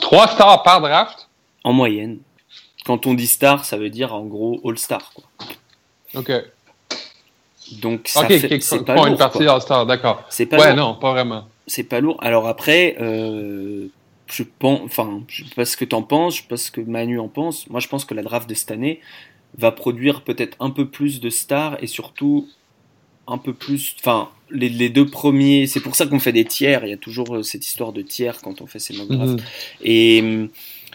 3 stars par draft? En moyenne. Quand on dit star, ça veut dire en gros all-star. Ok. Donc ça fait, c'est pas lourd, une partie all-star, d'accord. C'est pas ouais, non, pas vraiment. C'est pas lourd. Alors après, euh, je pense, enfin, je sais pas ce que tu en penses, je sais pas ce que Manu en pense. Moi, je pense que la draft de cette année va produire peut-être un peu plus de stars et surtout un peu plus, enfin, les, deux premiers. C'est pour ça qu'on fait des tiers. Il y a toujours euh, cette histoire de tiers quand on fait ces mock drafts. Mhm. Et hum,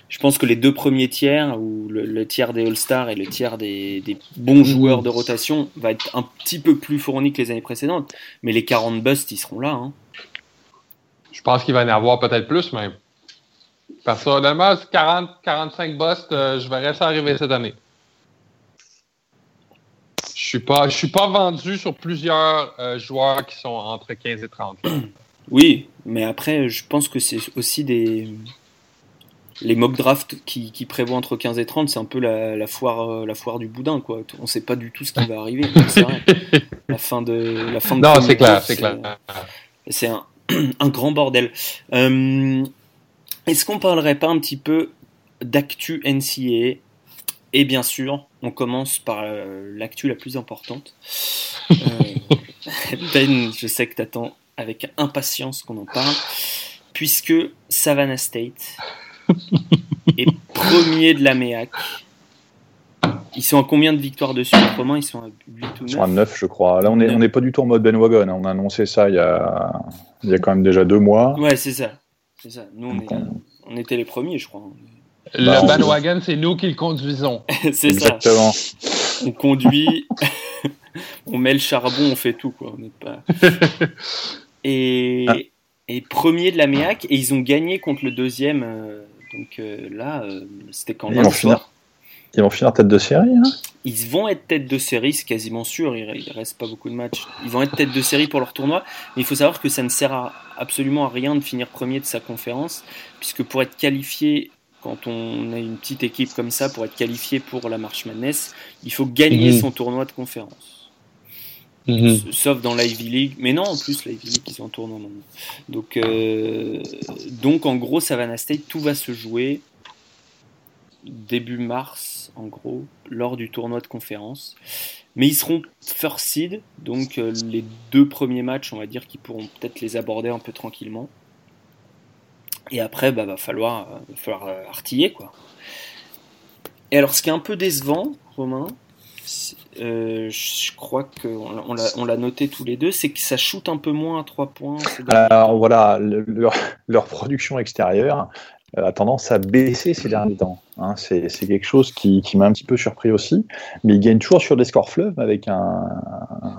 je pense que les deux premiers tiers, ou le, tiers des All-Stars et le tiers des, bons mhm. joueurs de rotation, va être un petit peu plus fourni que les années précédentes. Mais les 40 busts, ils seront là. Hein. Je pense qu'il va y en avoir peut-être plus, mais Personnellement, 40-45 busts, je verrais ça arriver cette année. Je suis pas, je suis pas vendu sur plusieurs joueurs qui sont entre 15 et 30. Oui, mais après, je pense que c'est aussi des. Les mock drafts qui, prévoient entre 15 et 30, c'est un peu la, foire, euh, la foire du boudin, quoi. On sait pas du tout ce qui va arriver. La fin de. La fin de non, c'est clair, c'est clair. C'est un, un, grand bordel. Euh, est-ce qu'on parlerait pas un petit peu d'actu NCA Et bien sûr, on commence par euh, l'actu la plus importante. ben, je sais que tu attends avec impatience qu'on en parle, puisque Savannah State est premier de la MEAC. Ils sont à combien de victoires dessus Autrement, ils sont à 8 ou 9 Ils sont à 9, je crois. Là, on n'est pas du tout en mode Ben Wagon. Hein. On a annoncé ça il y a, il y a quand même déjà deux mois. Ouais, c'est ça. Ça. Nous, on, on... était les premiers, je crois. Le bah, bandwagon, c'est nous qui le conduisons. c'est Exactement. On conduit, on met le charbon, on fait tout. Quoi. On pas... et, ah. et, premier de la MEAC, et ils ont gagné contre le deuxième. Euh, donc euh, là, euh, c'était quand finir, ils vont finir tête de série. Hein ils vont être tête de série, c'est quasiment sûr. Il, ne reste pas beaucoup de matchs. Ils vont être tête de série pour leur tournoi. Mais il faut savoir que ça ne sert absolument à rien de finir premier de sa conférence, puisque pour être qualifié quand on a une petite équipe comme ça, pour être qualifié pour la March Madness, il faut gagner mhm. son tournoi de conférence. Mhm. Sauf dans l'Ivy League. Mais non, en plus, l'Ivy League, ils ont un tournoi maintenant. Donc, euh, donc, en gros, Savannah State, tout va se jouer début mars, en gros, lors du tournoi de conférence. Mais ils seront first seed, donc euh, les deux premiers matchs, on va dire, qu'ils pourront peut-être les aborder un peu tranquillement. Et après, bah, va falloir, euh, falloir euh, artiller, quoi. Et alors, ce qui est un peu décevant, Romain, je crois qu'on on l'a noté tous les deux, c'est que ça shoot un peu moins à 3 points. Alors voilà, leur, production extérieure a tendance à baisser ces derniers temps. Hein. c'est quelque chose qui, m'a un petit peu surpris aussi, mais ils gagnent toujours sur des scores fleuves avec un.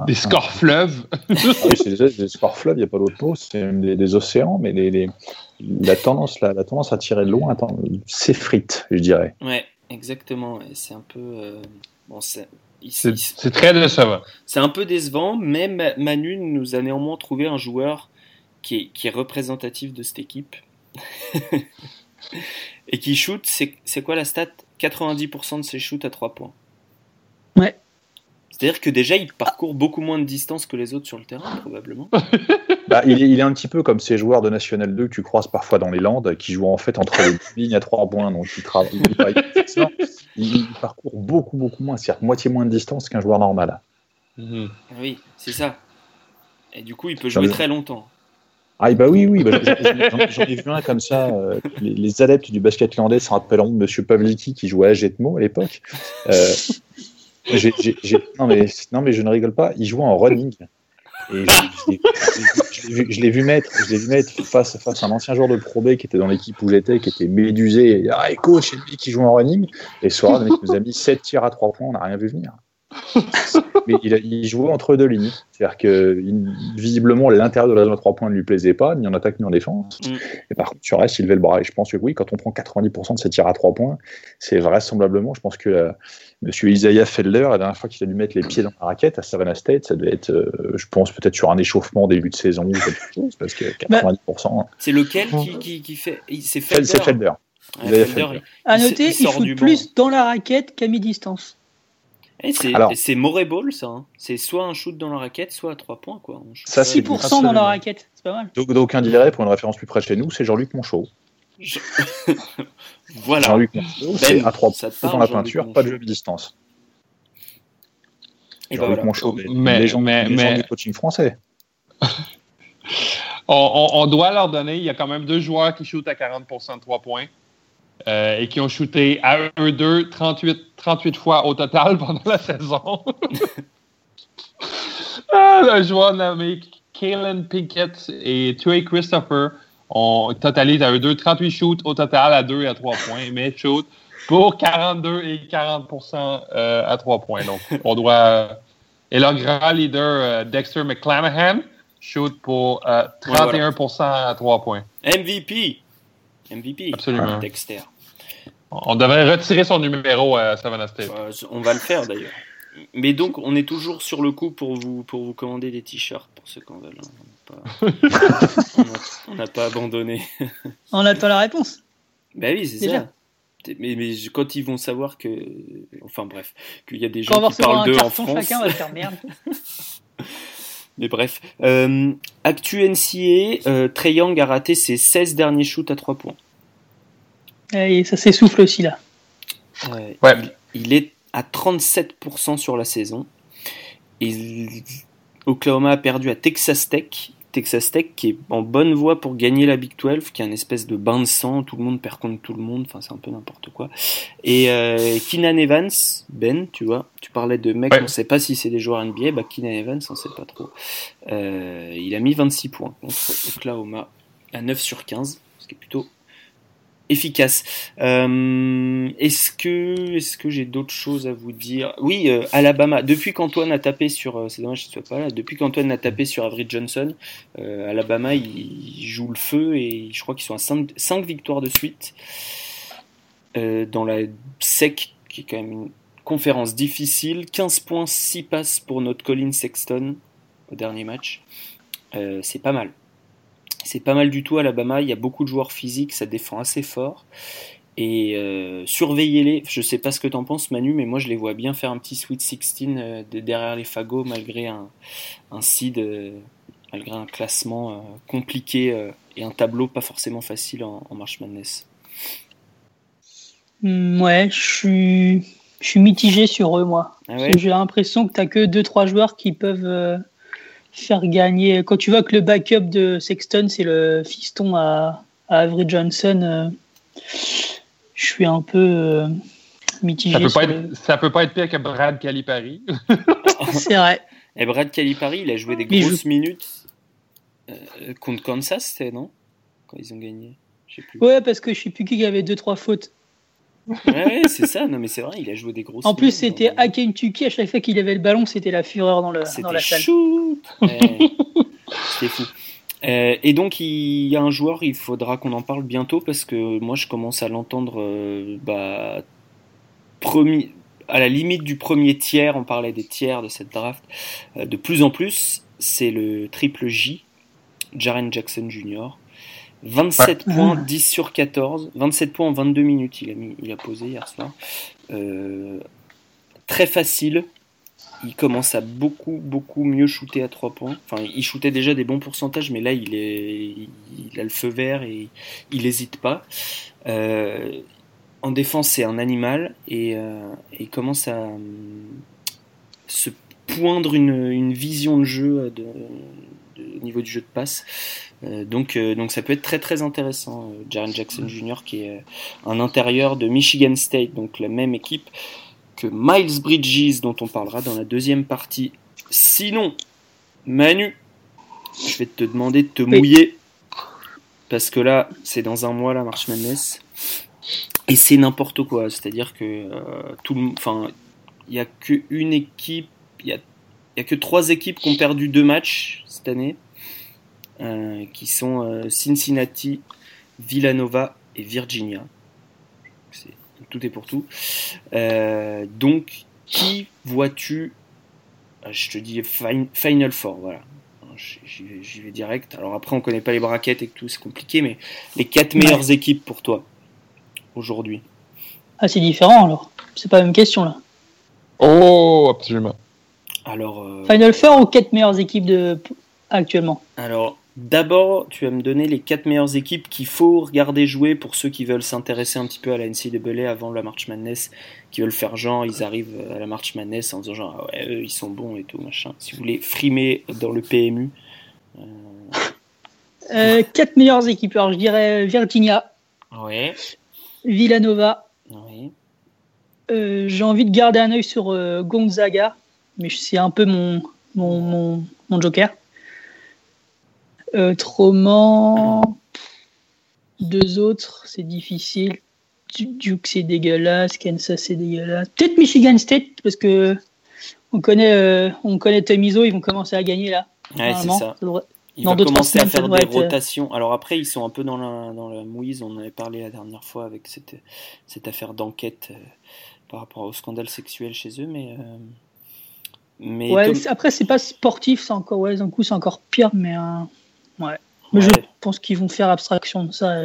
Des scores fleuves ah oui, c'est des, scores fleuves, il n'y a pas d'autre mot, c'est des, des, océans, mais les, la tendance, la, la, tendance à tirer de loin s'effrite, je dirais. Ouais, exactement. C'est un peu. Euh, bon, c'est. très décevant. C'est un peu décevant, mais Manu nous a néanmoins trouvé un joueur qui est, qui est représentatif de cette équipe. Et qui shoot, c'est quoi la stat? 90% de ses shoots à 3 points. Ouais. C'est-à-dire que déjà, il parcourt beaucoup moins de distance que les autres sur le terrain, probablement. Bah, il, est, un petit peu comme ces joueurs de National 2 que tu croises parfois dans les Landes, qui jouent en fait entre les lignes à 3 points. Donc, il, il, parcourt beaucoup, beaucoup moins, c'est-à-dire moitié moins de distance qu'un joueur normal. Oui, c'est ça. Et du coup, il peut jouer très longtemps. Ah bah oui, oui, bah, j'en ai vu un comme ça. Euh, les, adeptes du basket landais se rappelleront de Monsieur Pavliki qui jouait à Jetmo à l'époque. Euh, non, mais, non, mais je ne rigole pas. Il jouait en running. Et je, l'ai vu mettre, je l'ai vu mettre face, face à un ancien joueur de Pro B qui était dans l'équipe où j'étais, qui était médusé. Et, ah, coach, c'est lui qui joue en running. Et ce soir, le mec nous a mis 7 tirs à 3 points, on n'a rien vu venir. Mais il, il, jouait entre deux lignes. C'est-à-dire que visiblement, l'intérieur de la zone à 3 points ne lui plaisait pas, ni en attaque ni en défense. Mm. Et par contre, sur reste, il levait le bras. Et je pense que oui, quand on prend 90% de ses tirs à 3 points, c'est vraisemblablement, je pense que euh, Monsieur Isaiah Felder, la dernière fois qu'il a dû mettre les pieds dans la raquette à Savannah State, ça devait être, euh, je pense, peut-être sur un échauffement début de saison ou quelque chose, parce que 90%. Bah, c'est lequel qui, qui, fait C'est Felder. C'est Felder. À noter, il, il fout plus dans la raquette qu'à mi-distance. C'est Moray Ball, ça. Hein. C'est soit un shoot dans la raquette, soit à 3 points. Quoi. Ça, 6% dans la raquette, c'est pas mal. Donc, d'aucuns diraient, pour une référence plus près de chez nous, c'est Jean-Luc Monchot. voilà. Jean-Luc Monchot, c'est ben, à 3 points dans la peinture, pas de jeu de distance. Jean-Luc Monchot, mais, mais, mais... du coaching français. on, on, doit leur donner, il y a quand même deux joueurs qui shootent à 40% de 3 points. Euh, et qui ont shooté à eux deux 38, 38 fois au total pendant la saison. ah, le joueur nommé Kalen Pinkett et Trey Christopher ont totalisé à eux deux 38 shoots au total à 2 et à 3 points, mais shoot pour 42 et 40% euh, à 3 points. Donc, on doit. Et leur grand leader, euh, Dexter McClanahan, shoot pour 31% à 3 points. MVP! MVP. Absolument. Dexter. On devrait retirer son numéro à Savannah State. Euh, on va le faire d'ailleurs. Mais donc, on est toujours sur le coup pour vous, pour vous commander des t-shirts pour ceux qui en veulent. hein. On n'a pas, on n'a pas abandonné. On attend la réponse. Ben oui, c'est ça. Mais, mais quand ils vont savoir que. Enfin bref, qu'il y a des gens qui parlent un d'eux en France. chacun, on va faire merde. Mais bref. Euh, actu NCA, euh, Trey Young a raté ses 16 derniers shoots à 3 points. Et ça s'essouffle aussi là. Euh, Ouais. il, il est à 37% sur la saison. Et Oklahoma a perdu à Texas Tech. Texas Tech qui est en bonne voie pour gagner la Big 12, qui est un espèce de bain de sang, tout le monde perd contre tout le monde, enfin c'est un peu n'importe quoi. Et euh, Keenan Evans, Ben, tu vois, tu parlais de mecs, Ouais. on sait pas si c'est des joueurs NBA, bah Keenan Evans, on sait pas trop. Euh, il a mis 26 points contre Oklahoma à 9 sur 15, ce qui est plutôt efficace. Euh, est-ce que, j'ai d'autres choses à vous dire? Oui, euh, Alabama. Depuis qu'Antoine a tapé sur, euh, c'est dommage qu'il soit pas. Depuis qu'Antoine a tapé sur Avery Johnson, Alabama il, joue le feu et je crois qu'ils sont à 5, victoires de suite dans la SEC, qui est quand même une conférence difficile. 15 points, 6 passes pour notre Colin Sexton au dernier match. C'est pas mal. C'est pas mal du tout Alabama, il y a beaucoup de joueurs physiques, ça défend assez fort. Et euh, surveillez-les, je sais pas ce que t'en penses Manu, mais moi je les vois bien faire un petit Sweet 16 euh, de- derrière les fagots malgré un, un seed, euh, malgré un classement compliqué et un tableau pas forcément facile en, en March Madness. Hmm, ouais, je suis, je suis mitigé sur eux, moi. Ah ouais? J'ai l'impression que tu que 2-3 joueurs qui peuvent faire gagner. Quand tu vois que le backup de Sexton, c'est le fiston à, à Avery Johnson, euh, je suis un peu euh, mitigé. Ça peut, pas le- être, ça peut pas être pire que Brad Calipari. C'est vrai. Et Brad Calipari, il a joué des grosses minutes euh, contre Kansas, c'était non? Quand ils ont gagné plus. Ouais, parce que je sais plus qui avait 2-3 fautes. Ouais, c'est ça, non mais c'est vrai, il a joué des grosses En plus, c'était à Kentucky, à chaque fois qu'il avait le ballon, c'était la fureur dans, le, dans la salle. Ouais, C'était fou. Euh, et donc il y a un joueur, il faudra qu'on en parle bientôt parce que moi je commence à l'entendre euh, bah, premier, à la limite du premier tiers, on parlait des tiers de cette draft, euh, de plus en plus, c'est le triple J, Jaren Jackson Jr. 27 Ouais. points, Ah. 10 sur 14, 27 points en 22 minutes, il a, mis, il a posé hier soir. Euh, très facile, il commence à beaucoup, beaucoup mieux shooter à 3 points. Enfin, il shootait déjà des bons pourcentages, mais là, il, est, il a le feu vert et il n'hésite pas. Euh, en défense, c'est un animal et, euh, il commence à euh, se poindre une, une vision de jeu de- au niveau du jeu de passe. Euh, donc, euh, donc ça peut être très très intéressant. Euh, Jaren Jackson Jr. qui est un intérieur de Michigan State, donc la même équipe que Miles Bridges dont on parlera dans la deuxième partie. Sinon, Manu, je vais te demander de te Oui. mouiller parce que là, c'est dans un mois la March Madness et c'est n'importe quoi. C'est-à-dire que euh, tout, le- enfin, il y a qu'une équipe, il y a, il y a que trois équipes qui ont perdu deux matchs cette année, euh, qui sont euh, Cincinnati, Villanova et Virginia. C'est- tout est pour tout. Euh, donc, qui vois-tu Je te dis fin- Final Four, voilà. J'y j'y vais, j'y vais direct. Alors après, on connaît pas les braquettes et tout, c'est compliqué, mais les quatre meilleures équipes pour toi aujourd'hui. Ah, c'est différent alors. C'est pas la même question là. Oh, absolument. Alors, euh, Final Four ou 4 meilleures équipes de... actuellement? Alors d'abord, tu vas me donner les quatre meilleures équipes qu'il faut regarder jouer pour ceux qui veulent s'intéresser un petit peu à la NCAA avant la March Madness, qui veulent faire genre, ils arrivent à la March Madness en disant genre, ah ouais, eux, ils sont bons et tout, machin. Si vous voulez frimer dans le PMU, euh, 4 meilleures équipes. Alors je dirais Virginia, ouais, Villanova. ouais. Euh, J'ai envie de garder un œil sur euh, Gonzaga, mais c'est un peu mon, mon, mon, mon joker. Euh, Autrement, deux autres, c'est difficile. Du- Duke, c'est dégueulasse. Kansas, c'est dégueulasse. Peut-être Michigan State, parce que on connaît, euh, on connaît ils vont commencer à gagner là. Ouais, c'est ça. devrait, il va commencer à faire des rotations. Alors après, ils sont un peu dans la, dans la mouise. On en avait parlé la dernière fois avec cette, cette affaire d'enquête par rapport au scandale sexuel chez eux, mais. Mais ouais, après, c'est pas sportif, c'est encore, ouais, d'un coup, c'est encore pire, mais. ouais. Mais je pense qu'ils vont faire abstraction de ça.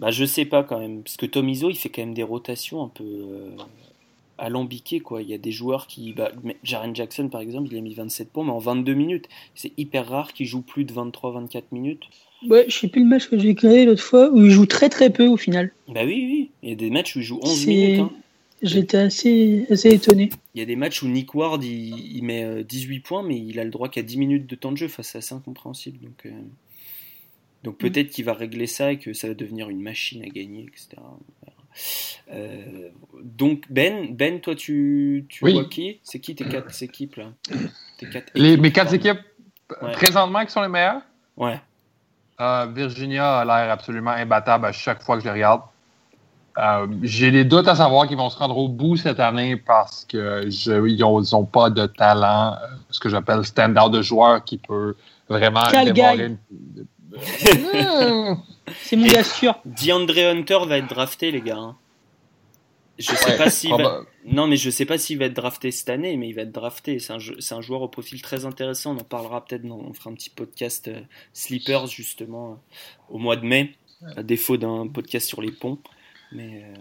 Bah, je sais pas quand même, parce que Tomizo, il fait quand même des rotations un peu euh, alambiquées, quoi. Il y a des joueurs qui. Bah, Jaren Jackson, par exemple, il a mis 27 points, mais en 22 minutes. C'est hyper rare qu'il joue plus de 23-24 minutes. Ouais, je sais plus le match que j'ai créé l'autre fois, où il joue très très peu au final. Bah oui, oui. Il y a des matchs où il joue 11 minutes. Hein. J'étais assez, assez étonné. Il y a des matchs où Nick Ward il, met 18 euh, points, mais il a le droit qu'à 10 minutes de temps de jeu. Enfin, c'est assez incompréhensible. Donc. Euh, donc mm. peut-être qu'il va régler ça et que ça va devenir une machine à gagner, etc. Euh, donc Ben, Ben, toi tu, tu vois qui? C'est qui tes quatre équipes là? Les, Mes quatre équipes présentement qui sont les meilleures? Ouais. Euh, Virginia a l'air absolument imbattable à chaque fois que je les regarde. Euh, j'ai des doutes à savoir qu'ils vont se rendre au bout cette année parce qu'ils n'ont pas de talent, ce que j'appelle standard de joueur qui peut vraiment démarrer une, c'est mon gars sûr. DeAndre Hunter va être drafté, les gars. Hein. Je sais pas s'il va... Non, mais je sais pas s'il va être drafté cette année, mais il va être drafté. C'est un, un, joueur au profil très intéressant. On en parlera peut-être. On fera un petit podcast euh, Sleepers justement euh, au mois de mai, à défaut d'un podcast sur les ponts. Mais euh,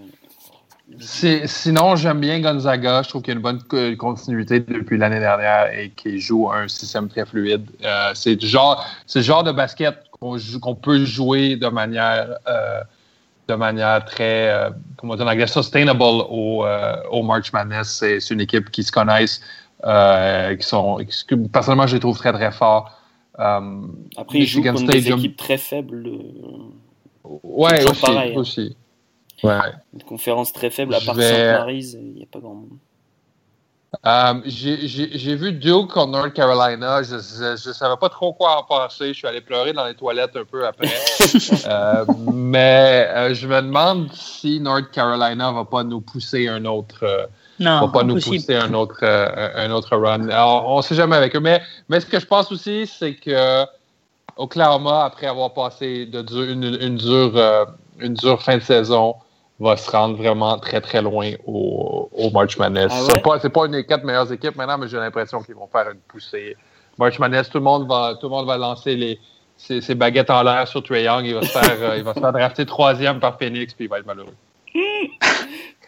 Sinon, j'aime bien Gonzaga. Je trouve qu'il y a une bonne continuité depuis l'année dernière et qu'il joue un système très fluide. Euh, c'est le genre de basket qu'on peut jouer de manière, euh, de manière très, euh, comment dire en anglais, sustainable au, au March Madness. C'est une équipe qui se connaissent, qui sont, personnellement, je les trouve très très forts. Après, ils jouent contre des équipes très faibles. Ouais, aussi, pareil, hein. aussi. Ouais. Une conférence très faible, à part Saint-Mary's, il n'y a pas grand monde. Euh, j'ai vu Duke contre North Carolina. Je ne savais pas trop quoi en penser. Je suis allé pleurer dans les toilettes un peu après. euh, mais euh, je me demande si North Carolina va pas nous pousser un autre. Euh, non, va pas nous pousser un autre, un autre run. Alors, on ne sait jamais avec eux. Mais, mais ce que je pense aussi, c'est que Oklahoma, après avoir passé de une, une, dure, une dure fin de saison, va se rendre vraiment très très loin au, au March Madness. Ah c'est pas, pas, une des quatre meilleures équipes maintenant, mais j'ai l'impression qu'ils vont faire une poussée. March Madness, tout le monde va, tout le monde va lancer les, ses, baguettes en l'air sur Trae Young. Il va se faire, euh, il va se faire drafter troisième par Phoenix, puis il va être malheureux.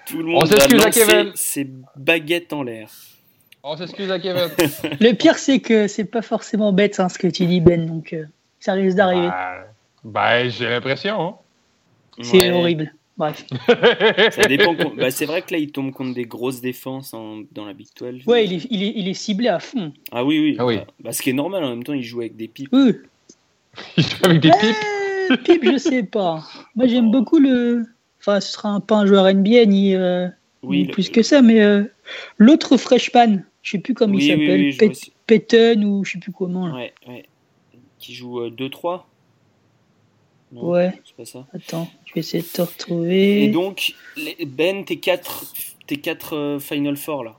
tout le monde On s'excuse à Kevin. ses baguettes en l'air. On s'excuse à Kevin. le pire, c'est que c'est pas forcément bête hein, ce que tu dis, Ben, donc euh, ça risque d'arriver. Ben, ben j'ai l'impression. Hein. C'est horrible. Bref. ça dépend. Bah, c'est vrai que là, il tombe contre des grosses défenses dans la Big 12. Ouais, il est, il, est, il est, ciblé à fond. Ah oui, oui. Ah, oui. Bah, ce qui est normal, en même temps, il joue avec des pipes. Oui. il joue avec des pipes eh, Pipes, je sais pas. Moi, j'aime beaucoup le. Enfin, ce sera un, pas un joueur NBA ni, euh, oui, plus que ça, mais euh, l'autre freshman, je sais plus comment il s'appelle, Peyton ou je sais plus comment. Là. Ouais, ouais. Qui joue 2-3 euh, ouais. C'est pas ça. Attends, je vais essayer de te retrouver. Et donc, Ben, tes 4 tes quatre euh, Final Four là.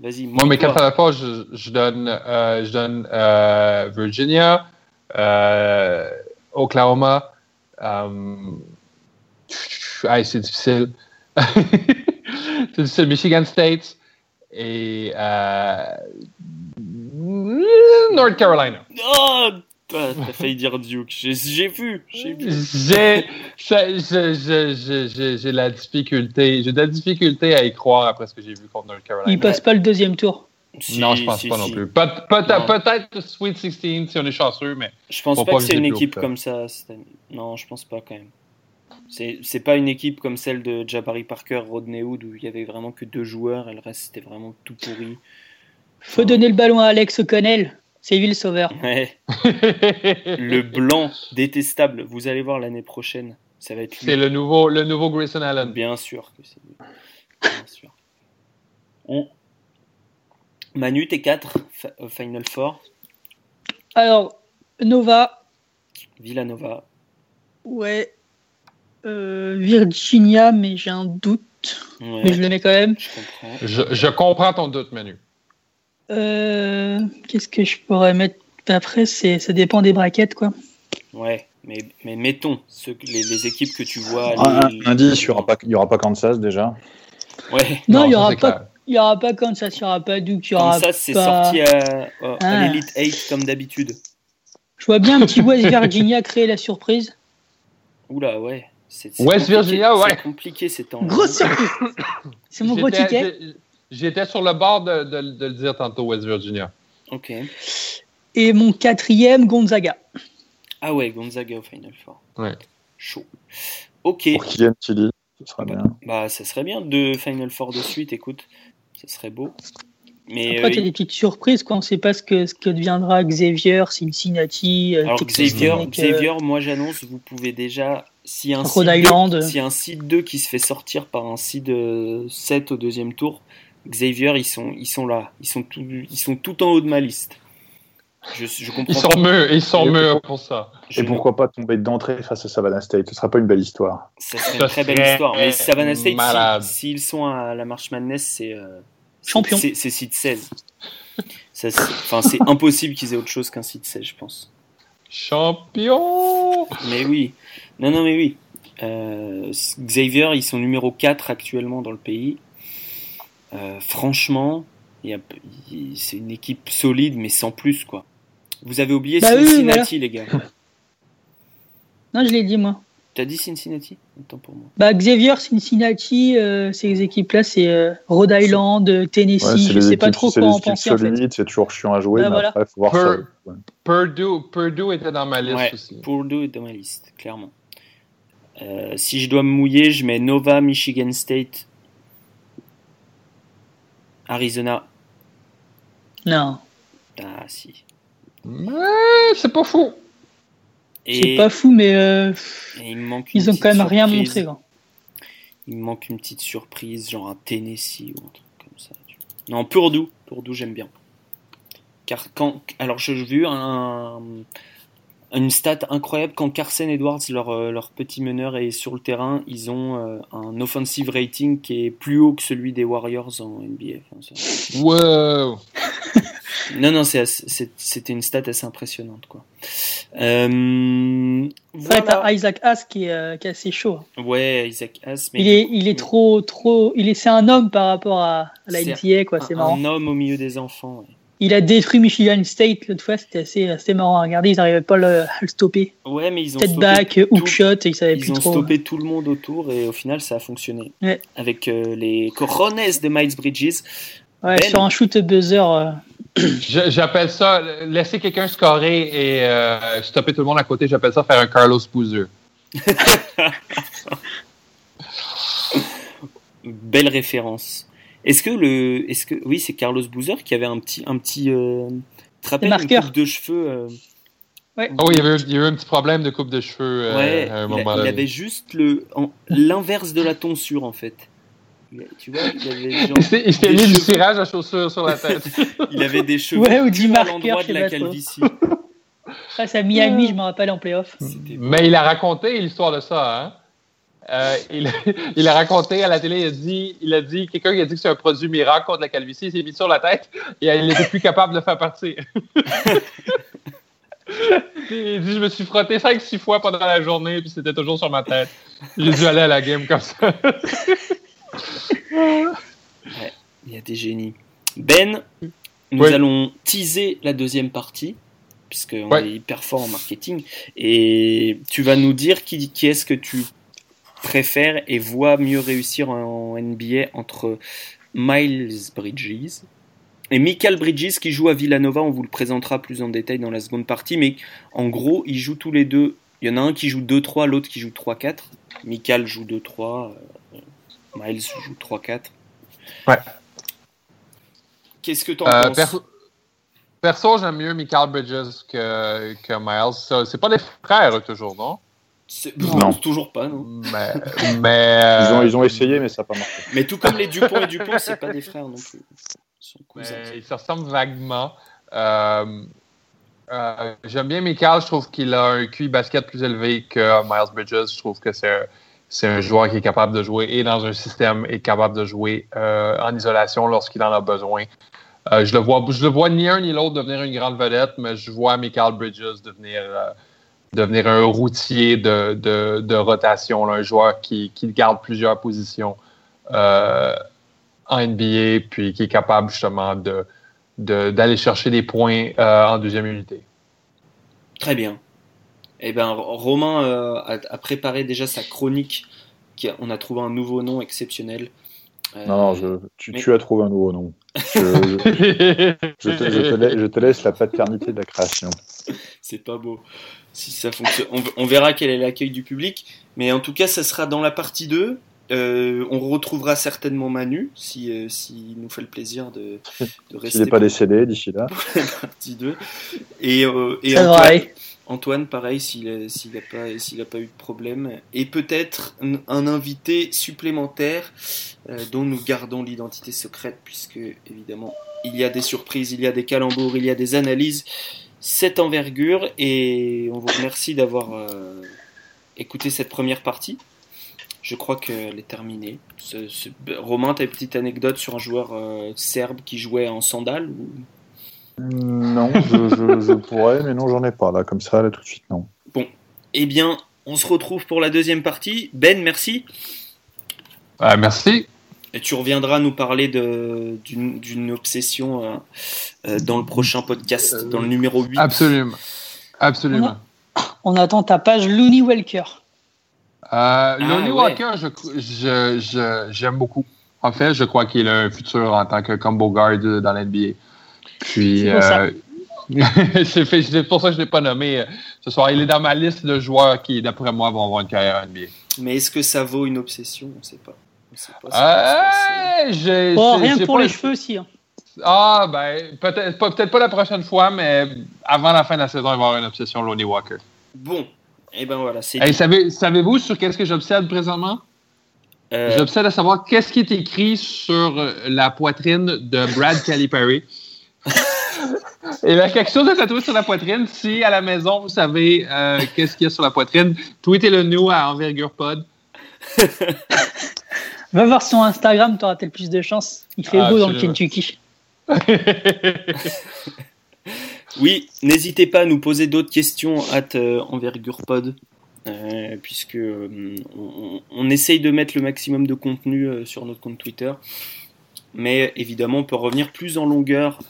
Vas-y. Moi, mes 4 Final Four, je, je donne, euh, je donne euh, Virginia, euh, Oklahoma. Euh, ah, c'est difficile. c'est difficile. Michigan State et North Carolina. Oh, T'as failli dire Duke. J'ai vu. J'ai J'ai la difficulté. J'ai de la difficulté à y croire après ce que j'ai vu contre North Carolina. Il passe pas le deuxième tour. non, je pense pas non plus. Peut-être Sweet 16 si on est chanceux, mais. Je pense pas, que c'est une équipe comme ça. Non, je pense pas quand même. C'est pas une équipe comme celle de Jabari Parker, Rodney Hood, où il y avait vraiment que deux joueurs et le reste c'était vraiment tout pourri. Faut donner le ballon à Alex O'Connell. C'est lui le sauveur. le blanc détestable. Vous allez voir l'année prochaine. Ça va être. C'est le nouveau, le nouveau Grayson Allen. Bien sûr que c'est lui. Bien sûr. On... Manu, t'es 4 euh, Final Four. Alors, Nova. Villanova. Ouais. Euh, Virginia, mais j'ai un doute. Mais je le mets quand même. Je comprends. Je, je comprends ton doute, Manu. Euh, qu'est-ce que je pourrais mettre Après, ça dépend des braquettes, quoi. Ouais, mais, mais mettons ceux, les, les, équipes que tu vois. Un, indice, il n'y aura, pas, aura pas Kansas déjà. Ouais. Non, il n'y aura, pas, y aura pas Kansas, il n'y aura pas Duke, il y aura Kansas, c'est sorti à, à ah. l'Elite 8 comme d'habitude. Je vois bien un petit West Virginia créer la surprise. Oula, ouais. West Virginia, ouais. C'est compliqué ces temps. Grosse surprise. C'est mon gros ticket. J'étais sur le bord de, de, de, le dire tantôt, West Virginia. Ok. Et mon quatrième, Gonzaga. Ah ouais, Gonzaga au Final Four. Ouais. Chaud. Ok. Pour Kylian Tilly, ce serait bah, bien. Bah, ça serait bien. Deux Final Four de suite, écoute. Ça serait beau. Mais Après, euh, il y a des petites surprises, quoi. On ne sait pas ce que, ce que deviendra Xavier, Cincinnati. Euh, Alors, Xavier, Xavier, moi j'annonce, vous pouvez déjà. Si un, Rhode Island. si un site 2 qui se fait sortir par un site 7 au deuxième tour, Xavier, ils sont, ils sont là. Ils sont, tout, ils sont tout en haut de ma liste. Je, je comprends ils sont mieux, ils sont mieux pour ça. Et pourquoi pas tomber d'entrée face à Savannah State? Ce sera pas une belle histoire. Ça serait une très belle histoire. Mais Savannah State, s'ils sont à la March Madness, c'est. Euh, Champion. C'est site 16. Enfin, c'est impossible qu'ils aient autre chose qu'un site 16, je pense. Champion Mais oui. Non, non, mais oui. Euh, Xavier, ils sont numéro 4 actuellement dans le pays. Euh, franchement, c'est une équipe solide, mais sans plus, quoi. Vous avez oublié bah Cincinnati, les gars. Non, je l'ai dit, moi. T'as dit Cincinnati? Attends pour moi. Bah, Xavier, Cincinnati, euh, ces équipes-là, c'est euh, Rhode Island, Tennessee, Ouais, c'est je les sais pas trop c'est quoi les en équipes penser en fait. c'est toujours chiant à jouer, Ouais, mais voilà. après, faut voir Peu- ça. ouais. Purdue, Purdue était dans ma liste Ouais, aussi. Purdue est dans ma liste, clairement. Euh, si je dois me mouiller, je mets Nova, Michigan State, Arizona. Non, Ah, si. Ouais, c'est pas fou. Et, c'est pas fou, mais euh, et il me manque une ils ont quand même rien montré. quoi. Il me manque une petite surprise, genre un Tennessee ou un truc comme ça. Non, Purdue. Purdue, j'aime bien. Car quand. Alors, j'ai vu un, une stat incroyable quand Carson Edwards, leur, euh, leur petit meneur, est sur le terrain. Ils ont euh, un offensive rating qui est plus haut que celui des Warriors en NBA. Enfin, Wow. Non, non, c'était une stat assez impressionnante, quoi. Euh, Ouais, voilà. t'as Isaac Haas qui est, euh, qui est assez chaud. hein. Ouais, Isaac Haas. mais Il est, il est trop, trop. Il est, c'est un homme par rapport à, à la C'est NCAA, quoi. C'est marrant. un homme au milieu des enfants. ouais. Il a détruit Michigan State l'autre fois. C'était assez, assez marrant à regarder. Ils n'arrivaient pas à le, à le stopper. Ouais, mais ils ont Tête stoppé back, tout- hook shot, et ils savaient Ils plus ont trop. stoppé tout le monde autour et au final ça a fonctionné. Ouais. Avec euh, les corones de Miles Bridges. Ouais, Ben. sur un shoot buzzer. euh, J'appelle ça laisser quelqu'un scorer et euh, stopper tout le monde à côté. J'appelle ça faire un Carlos Boozer. Belle référence. Est-ce que le, est-ce que oui c'est Carlos Boozer qui avait un petit, un petit, euh, rappelles, une marqueurs. coupe de cheveux. euh, Oh, il y, avait, il y avait un petit problème de coupe de cheveux euh, ouais, à un il, a- moment il donné. avait juste le, en- l'inverse de la tonsure en fait. Il a- Tu vois, il avait genre Il s'est- il s'est des mis du tirage à chaussures sur la tête. il avait des cheveux Ouais, ou du marqueur, de la calvitie. Face à Miami, je me rappelle en playoff. Mais il a raconté l'histoire de ça. Hein? Euh, il, il a raconté à la télé, il a dit, il a dit quelqu'un qui a dit que c'est un produit miracle contre la calvitie, il s'est mis sur la tête et il n'était plus capable de le faire partir. il dit Je me suis frotté 5-6 fois pendant la journée, puis c'était toujours sur ma tête. J'ai dû aller à la game comme ça. Il y a des génies. Ben, nous Oui. allons teaser la deuxième partie, puisqu'on Ouais. est hyper fort en marketing, et tu vas nous dire qui, qui est-ce que tu préfères et vois mieux réussir en NBA entre Miles Bridges et Michael Bridges qui joue à Villanova. On vous le présentera plus en détail dans la seconde partie, mais en gros, ils jouent tous les deux. Il y en a un qui joue 2-3, l'autre qui joue 3-4. Michael joue 2-3, euh, Miles joue 3-4. Ouais. Qu'est-ce que tu en Euh, penses? perso, perso, j'aime mieux Michael Bridges que, que Miles. C'est pas des frères, toujours, non? Non. Toujours pas, non. Mais, mais, Ils ont, euh, ils ont essayé, mais ça n'a pas marché. Mais tout comme les Dupont et Dupont, c'est pas des frères non plus. Ils. Mais ils se ressemblent vaguement. Euh, euh, J'aime bien Michael. Je trouve qu'il a un QI basket plus élevé que Miles Bridges. Je trouve que c'est c'est un joueur qui est capable de jouer et dans un système et capable de jouer euh, en isolation lorsqu'il en a besoin. Euh, je le vois, je le vois ni un ni l'autre devenir une grande vedette, mais je vois Michael Bridges devenir, euh, devenir un routier de, de, de rotation, un joueur qui, qui, garde plusieurs positions euh, en NBA, puis qui est capable justement de, d'aller chercher des points en deuxième unité. Très bien. Eh ben, Romain a, a, préparé déjà sa chronique. On a trouvé un nouveau nom exceptionnel. Non, non, tu, tu as trouvé un nouveau nom. Je, te, laisse, la paternité de la création. C'est pas beau. Si ça fonctionne, on, verra quel est l'accueil du public. Mais en tout cas, ça sera dans la partie 2. Euh, on retrouvera certainement Manu, si, euh, nous fait le plaisir de, de rester. S'il n'est pas décédé d'ici là. partie 2. Et, euh, et Antoine, Antoine, pareil, s'il n'a pas, pas eu de problème. Et peut-être un, invité supplémentaire euh, dont nous gardons l'identité secrète, puisque évidemment, il y a des surprises, il y a des calembours, il y a des analyses. Cette envergure, et on vous remercie d'avoir euh, écouté cette première partie. Je crois qu'elle est terminée. Romain, tu une petite anecdote sur un joueur euh, serbe qui jouait en sandales non, je, pourrais, mais non, j'en ai pas là, comme ça, là tout de suite, non. Bon, eh bien, on se retrouve pour la deuxième partie. Ben, merci. Euh, merci. Et tu reviendras nous parler d'une obsession euh, euh, dans le prochain podcast, dans le numéro 8. Absolument. Absolument. On, attend ta page Looney Walker. Ah, Looney Walker, j'aime beaucoup. En fait, je crois qu'il a un futur en tant que combo guard dans l'NBA. Puis, euh, c'est pour ça que je ne l'ai pas nommé euh, ce soir. Il est dans ma liste de joueurs qui, d'après moi, vont avoir une carrière NBA. Mais est-ce que ça vaut une obsession? On ne sait pas. sait pas euh, oh, rien pour les cheveux aussi. Hein. Ah, ben, peut-être peut pas la prochaine fois, mais avant la fin de la saison, il va y avoir une obsession Lonnie Walker. Bon, et eh ben voilà. Hey, savez, savez-vous sur qu'est-ce que j'obsède présentement? J'obsède à savoir qu'est-ce qui est écrit sur la poitrine de Brad Calipari. Et bien, quelque chose à tatouer sur la poitrine. Si à la maison, vous savez euh, qu'est-ce qu'il y a sur la poitrine, tweetez-le nous à Envergure Pod. Va voir son Instagram, tu auras le plus de chance. Il fait beau dans le Kentucky. oui, n'hésitez pas à nous poser d'autres questions à euh, Envergure Pod. Euh, puisque on, on, essaye de mettre le maximum de contenu sur notre compte Twitter. Mais évidemment, on peut revenir plus en longueur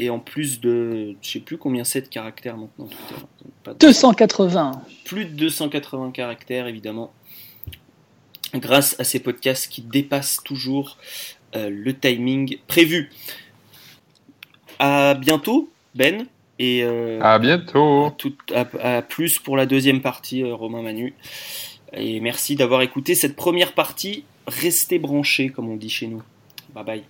et en plus de, je sais plus combien c'est de caractères maintenant. 280. Plus de 280 caractères, évidemment. Grâce à ces podcasts qui dépassent toujours euh, le timing prévu. À bientôt, Ben. Et euh, à bientôt. À, plus pour la deuxième partie, euh, Romain Manu. Et merci d'avoir écouté cette première partie. Restez branchés, comme on dit chez nous. Bye bye.